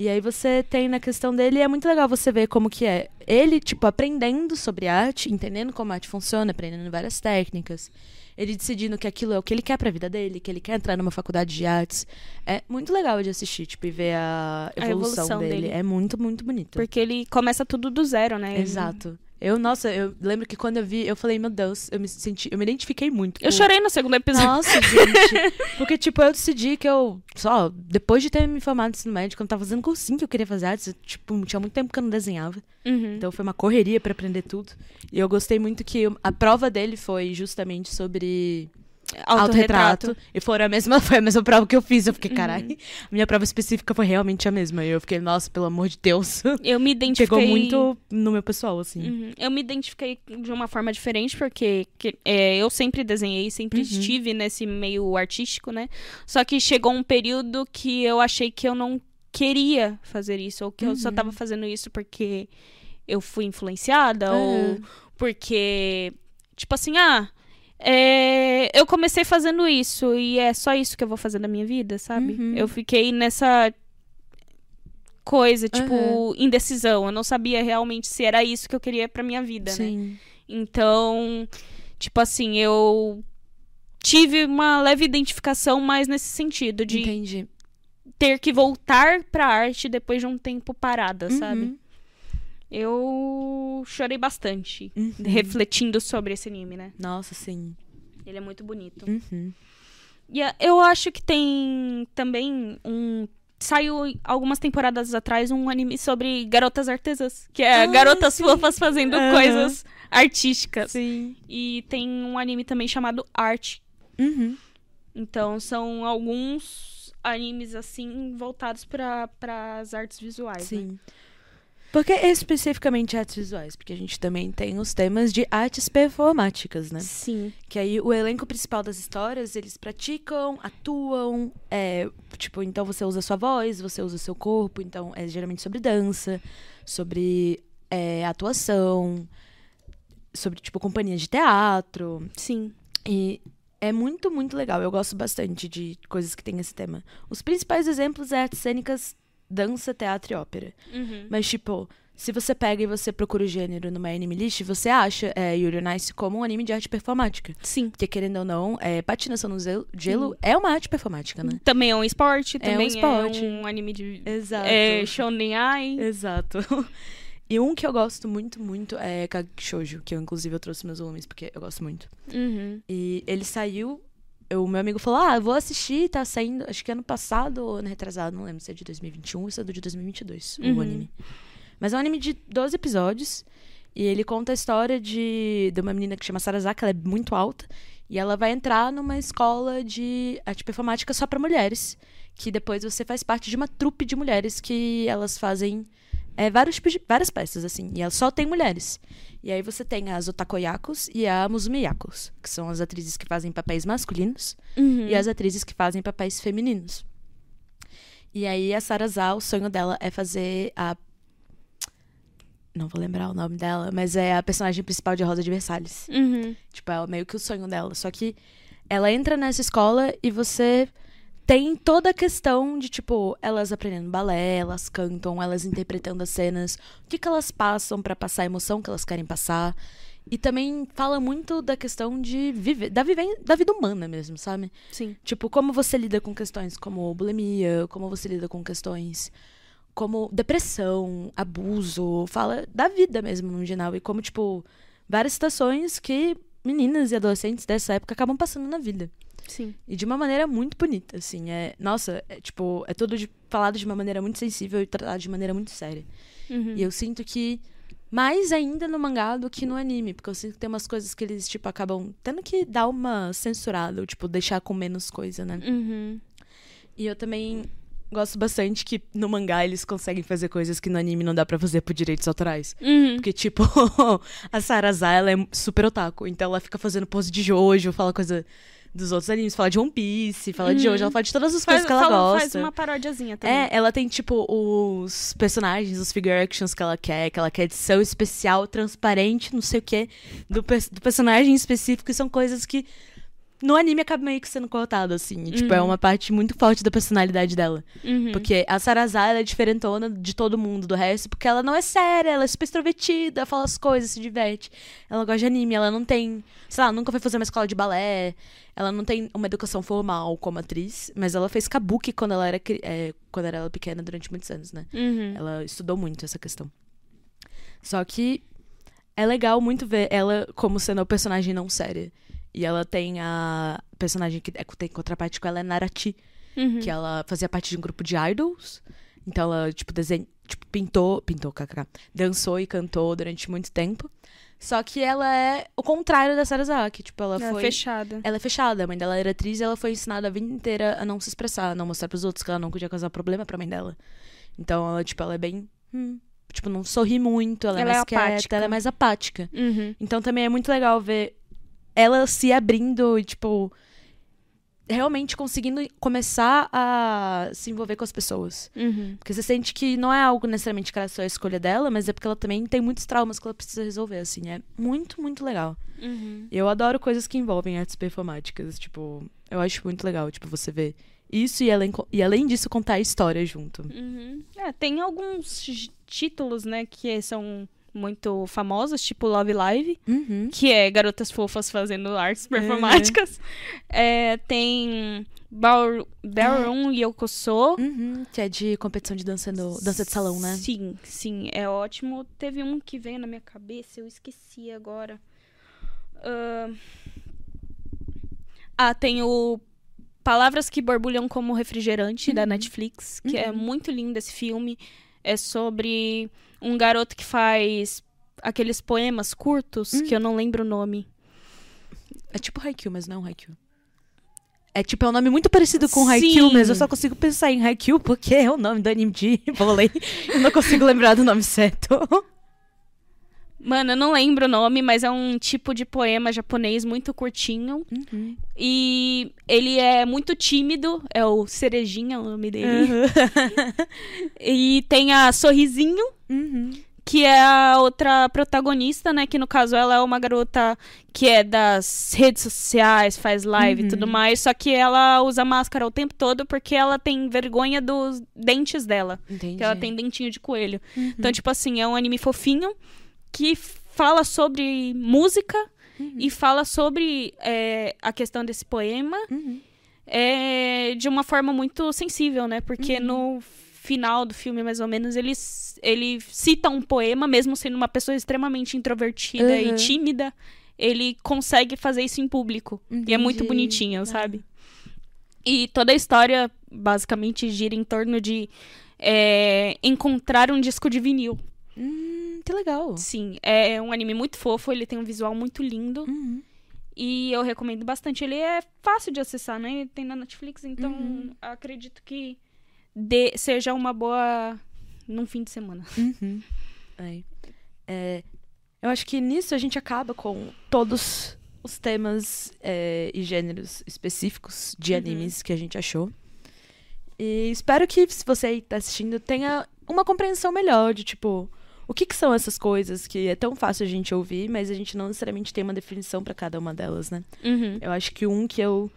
E aí você tem na questão dele, é muito legal você ver como que é. Ele, tipo, aprendendo sobre arte, entendendo como a arte funciona, aprendendo várias técnicas. Ele decidindo que aquilo é o que ele quer pra vida dele, que ele quer entrar numa faculdade de artes. É muito legal de assistir, tipo, e ver a A evolução, evolução dele. dele. É muito, muito bonito. Porque ele começa tudo do zero, né? Ele- Exato. Eu, nossa, eu lembro que quando eu vi, eu falei, meu Deus, eu me senti, eu me identifiquei muito. Eu chorei no segundo episódio. nossa, gente. Porque, tipo, eu decidi que eu. Só, depois de ter me formado no ensino médio, quando eu tava fazendo cursinho que eu queria fazer artes, eu, tipo, tinha muito tempo que eu não desenhava. Uhum. Então foi uma correria pra aprender tudo. E eu gostei muito que a prova dele foi justamente sobre autorretrato. E foi a mesma, foi a mesma prova que eu fiz. Eu fiquei, caralho. A minha prova específica foi realmente a mesma. E eu fiquei, nossa, pelo amor de Deus. Eu me identifiquei... Pegou muito no meu pessoal, assim. Uhum. Eu me identifiquei de uma forma diferente, porque que- é, eu sempre desenhei, sempre Uhum. estive nesse meio artístico, né? Só que chegou um período que eu achei que eu não queria fazer isso, ou que eu só Uhum. tava fazendo isso porque eu fui influenciada, ou porque, tipo assim, ah. É, eu comecei fazendo isso e é só isso que eu vou fazer na minha vida, sabe? Uhum. Eu fiquei nessa coisa, tipo, Aham. indecisão. Eu não sabia realmente se era isso que eu queria pra minha vida, né? Sim. Então, tipo assim, eu tive uma leve identificação mais nesse sentido de Entendi. ter que voltar pra arte depois de um tempo parada, sabe? Uhum. Eu chorei bastante Uhum. refletindo sobre esse anime, né? Nossa, sim. Ele é muito bonito. Uhum. E eu acho que tem também um. Saiu algumas temporadas atrás um anime sobre garotas artesãs, que é Ah, garotas sim. fofas fazendo Aham. coisas artísticas. Sim. E tem um anime também chamado Art. Uhum. Então são alguns animes assim voltados para as artes visuais. né? Por que especificamente artes visuais? Porque a gente também tem os temas de artes performáticas, né? Sim. Que aí o elenco principal das histórias, eles praticam, atuam, é, tipo, então você usa a sua voz, você usa o seu corpo, então é geralmente sobre dança, sobre é, atuação, sobre, tipo, companhia de teatro. Sim. E é muito, muito legal. Eu gosto bastante de coisas que tem esse tema. Os principais exemplos é artes cênicas, dança, teatro e ópera. Uhum. Mas, tipo, se você pega e você procura o gênero numa anime list, você acha é, Yuri on Ice como um anime de arte performática. Sim. Porque, querendo ou não, é, patinação no gelo, gelo é uma arte performática, né? Também é um esporte, É um também esporte. é um anime de Exato. é, shonen ai. Exato. E um que eu gosto muito, muito é Kageki Shoujo, que eu, inclusive, eu trouxe meus volumes, porque eu gosto muito. Uhum. E ele saiu. O meu amigo falou: Ah, vou assistir, tá saindo. Acho que ano passado ou ano retrasado, não lembro se é de 2021 ou se é do de 2022, Uhum. o anime. Mas é um anime de 12 episódios. E ele conta a história de, de uma menina que chama Sarasaka, ela é muito alta. E ela vai entrar numa escola de arte performática só pra mulheres. Que depois você faz parte de uma trupe de mulheres que elas fazem é, vários tipos de, várias peças, assim. E ela só tem mulheres. E aí você tem as otakoyakos e a musumiyakos, que são as atrizes que fazem papéis masculinos Uhum. e as atrizes que fazem papéis femininos. E aí a Sarazá, o sonho dela é fazer a não vou lembrar o nome dela, mas é a personagem principal de Rosa de Versalhes. Uhum. Tipo, é meio que o sonho dela. Só que ela entra nessa escola e você tem toda a questão de, tipo, elas aprendendo balé, elas cantam, elas interpretando as cenas, o que, que elas passam pra passar a emoção que elas querem passar. E também fala muito da questão de viver, da, viven da vida humana mesmo, sabe? Sim. Tipo, como você lida com questões como bulimia, como você lida com questões como depressão, abuso, fala da vida mesmo no geral. E como, tipo, várias situações que meninas e adolescentes dessa época acabam passando na vida. Sim. E de uma maneira muito bonita, assim. É, nossa, é, tipo, é tudo de- falado de uma maneira muito sensível e tratado de maneira muito séria. Uhum. E eu sinto que mais ainda no mangá do que no anime, porque eu sinto que tem umas coisas que eles, tipo, acabam tendo que dar uma censurada, ou, tipo, deixar com menos coisa, né? Uhum. E eu também gosto bastante que no mangá eles conseguem fazer coisas que no anime não dá pra fazer por direitos autorais. Uhum. Porque, tipo, a Sarasa, ela é super otaku, então ela fica fazendo pose de Jojo, fala coisa dos outros animes, fala de One Piece, fala de Uhum. Jojo, ela fala de todas as Faz, coisas que ela fala- gosta. faz uma parodiazinha também. É, ela tem, tipo, os personagens, os figure actions que ela quer, que ela quer edição especial, transparente, não sei o quê, do, do personagem específico, e são coisas que no anime acaba meio que sendo cortado, assim. e, Tipo, é Uhum. uma parte muito forte da personalidade dela. Uhum. Porque a Sarazar, é diferentona de todo mundo, do resto, porque ela não é séria, ela é super extrovertida, fala as coisas, se diverte. Ela gosta de anime, ela não tem, sei lá, nunca foi fazer uma escola de balé, ela não tem uma educação formal como atriz, mas ela fez kabuki quando ela era, é, quando era pequena, durante muitos anos, né? Uhum. Ela estudou muito essa questão. Só que é legal muito ver ela como sendo a personagem não séria. E ela tem a personagem que é- tem contraparte com ela é Narati, Uhum. que ela fazia parte de um grupo de idols. Então ela, tipo, desenha, tipo, pintou, pintou, kkk, dançou e cantou durante muito tempo. Só que ela é o contrário da Sarasaki, tipo, ela É foi fechada. ela é fechada, a mãe dela era atriz e ela foi ensinada a vida inteira a não se expressar, a não mostrar pros outros que ela não podia causar problema pra mãe dela. Então, ela, tipo, ela é bem. hum, tipo, não sorri muito, ela, Ela é é mais quieta, apática. ela é mais apática. Uhum. Então também é muito legal ver ela se abrindo e, tipo, realmente conseguindo começar a se envolver com as pessoas. Uhum. Porque você sente que não é algo necessariamente que era só a escolha dela, mas é porque ela também tem muitos traumas que ela precisa resolver, assim. É muito, muito legal. Uhum. Eu adoro coisas que envolvem artes performáticas. Tipo, eu acho muito legal, tipo, você ver isso e além, e além disso contar a história junto. Uhum. É, tem alguns títulos, né, que são muito famosos, tipo Love Live, Uhum. que é garotas fofas fazendo artes performáticas. É, tem Ballroom Ballroom Yokoso. Uhum. Que é de competição de dança, no, dança de salão, né? Sim, sim, é ótimo. Teve um que veio na minha cabeça, eu esqueci agora. Ahn. Ah, tem o Palavras que Borbulham como Refrigerante, da Uhum. Netflix, que é Uhum. muito lindo esse filme. É sobre um garoto que faz aqueles poemas curtos, Uhum. que eu não lembro o nome. É tipo Haikyuu, mas não Haikyuu. É tipo, é um nome muito parecido com Haikyuu, Sim. mas eu só consigo pensar em Haikyuu porque é o nome do anime de vôlei. Eu não consigo lembrar do nome certo. Mano, eu não lembro o nome, mas é um tipo de poema japonês muito curtinho. Uhum. E ele é muito tímido, é o Cerejinha o nome dele. E tem a Sorrisinho, Uhum. que é a outra protagonista, né? Que no caso ela é uma garota que é das redes sociais, faz live e tudo mais. Só que ela usa máscara o tempo todo porque ela tem vergonha dos dentes dela. Entendi. Que ela tem dentinho de coelho. Então, tipo assim, é um anime fofinho que fala sobre música e fala sobre é, a questão desse poema Uhum. é, de uma forma muito sensível, né? Porque no final do filme, mais ou menos, ele, ele cita um poema, mesmo sendo uma pessoa extremamente introvertida e Uhum. tímida, ele consegue fazer isso em público. E é muito Entendi. bonitinho, sabe? E toda a história, basicamente, gira em torno de é, encontrar um disco de vinil. Hum, que legal. Sim, é um anime muito fofo, ele tem um visual muito lindo. Uhum. E eu recomendo bastante. Ele é fácil de acessar, né? Ele tem na Netflix, então Uhum. acredito que dê- seja uma boa num fim de semana. Uhum. É. É, eu acho que nisso a gente acaba com todos os temas é, e gêneros específicos de Uhum. animes que a gente achou. E espero que, se você tá assistindo, tenha uma compreensão melhor de, tipo, o que, que são essas coisas que é tão fácil a gente ouvir, mas a gente não necessariamente tem uma definição pra cada uma delas, né? Uhum. Eu acho que um que eu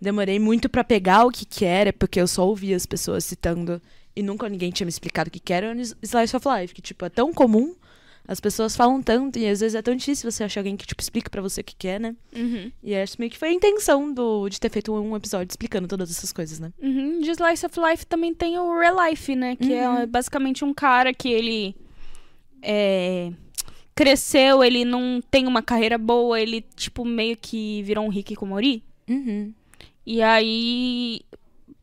demorei muito pra pegar o que que era, porque eu só ouvia as pessoas citando e nunca ninguém tinha me explicado o que que era, o Slice of Life, que tipo é tão comum, as pessoas falam tanto e às vezes é tão difícil você achar alguém que tipo explique pra você o que que é, né? Uhum. E acho meio que foi a intenção do de ter feito um episódio explicando todas essas coisas, né? Uhum. De Slice of Life também tem o Real Life, né? Que Uhum. é basicamente um cara que ele é, cresceu, ele não tem uma carreira boa, ele, tipo, meio que virou um hikikomori. Uhum. E aí,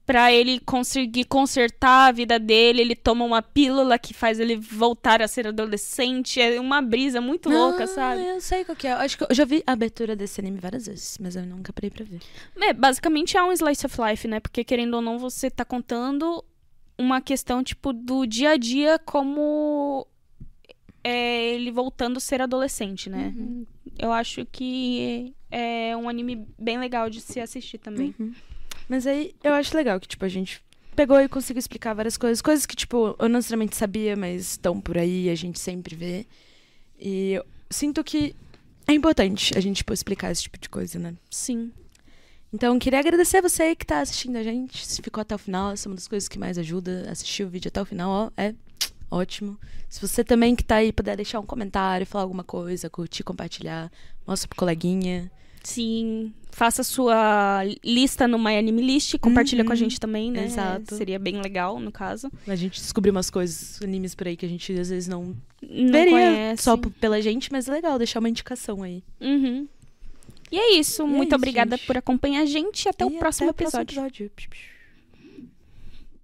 pra ele conseguir consertar a vida dele, ele toma uma pílula que faz ele voltar a ser adolescente. É uma brisa muito louca, Ah, sabe? Eu sei qual que é. Acho que eu já vi a abertura desse anime várias vezes, mas eu nunca parei pra ver. É, basicamente é um slice of life, né? Porque querendo ou não, você tá contando uma questão, tipo, do dia a dia como é, ele voltando a ser adolescente, né? Eu acho que é um anime bem legal de se assistir também. Uhum. Mas aí eu acho legal que, tipo, a gente pegou e conseguiu explicar várias coisas. Coisas que, tipo, eu não necessariamente sabia, mas estão por aí, a gente sempre vê. E eu sinto que é importante a gente, tipo, explicar esse tipo de coisa, né? Sim. Então, queria agradecer a você que tá assistindo a gente. Se ficou até o final, essa é uma das coisas que mais ajuda. Assistir o vídeo até o final, ó, é ótimo. Se você também que tá aí puder deixar um comentário, falar alguma coisa, curtir, compartilhar, mostra pro coleguinha. Sim. Faça sua lista no My Anime List, compartilha com a Uhum. gente também, né? Exato. Seria bem legal, no caso. A gente descobriu umas coisas, animes por aí que a gente às vezes não Não veria conhece. só pela gente, mas é legal deixar uma indicação aí. Uhum. E é isso. E é Muito isso, obrigada gente. por acompanhar a gente. Até E o próximo até o próximo episódio. episódio.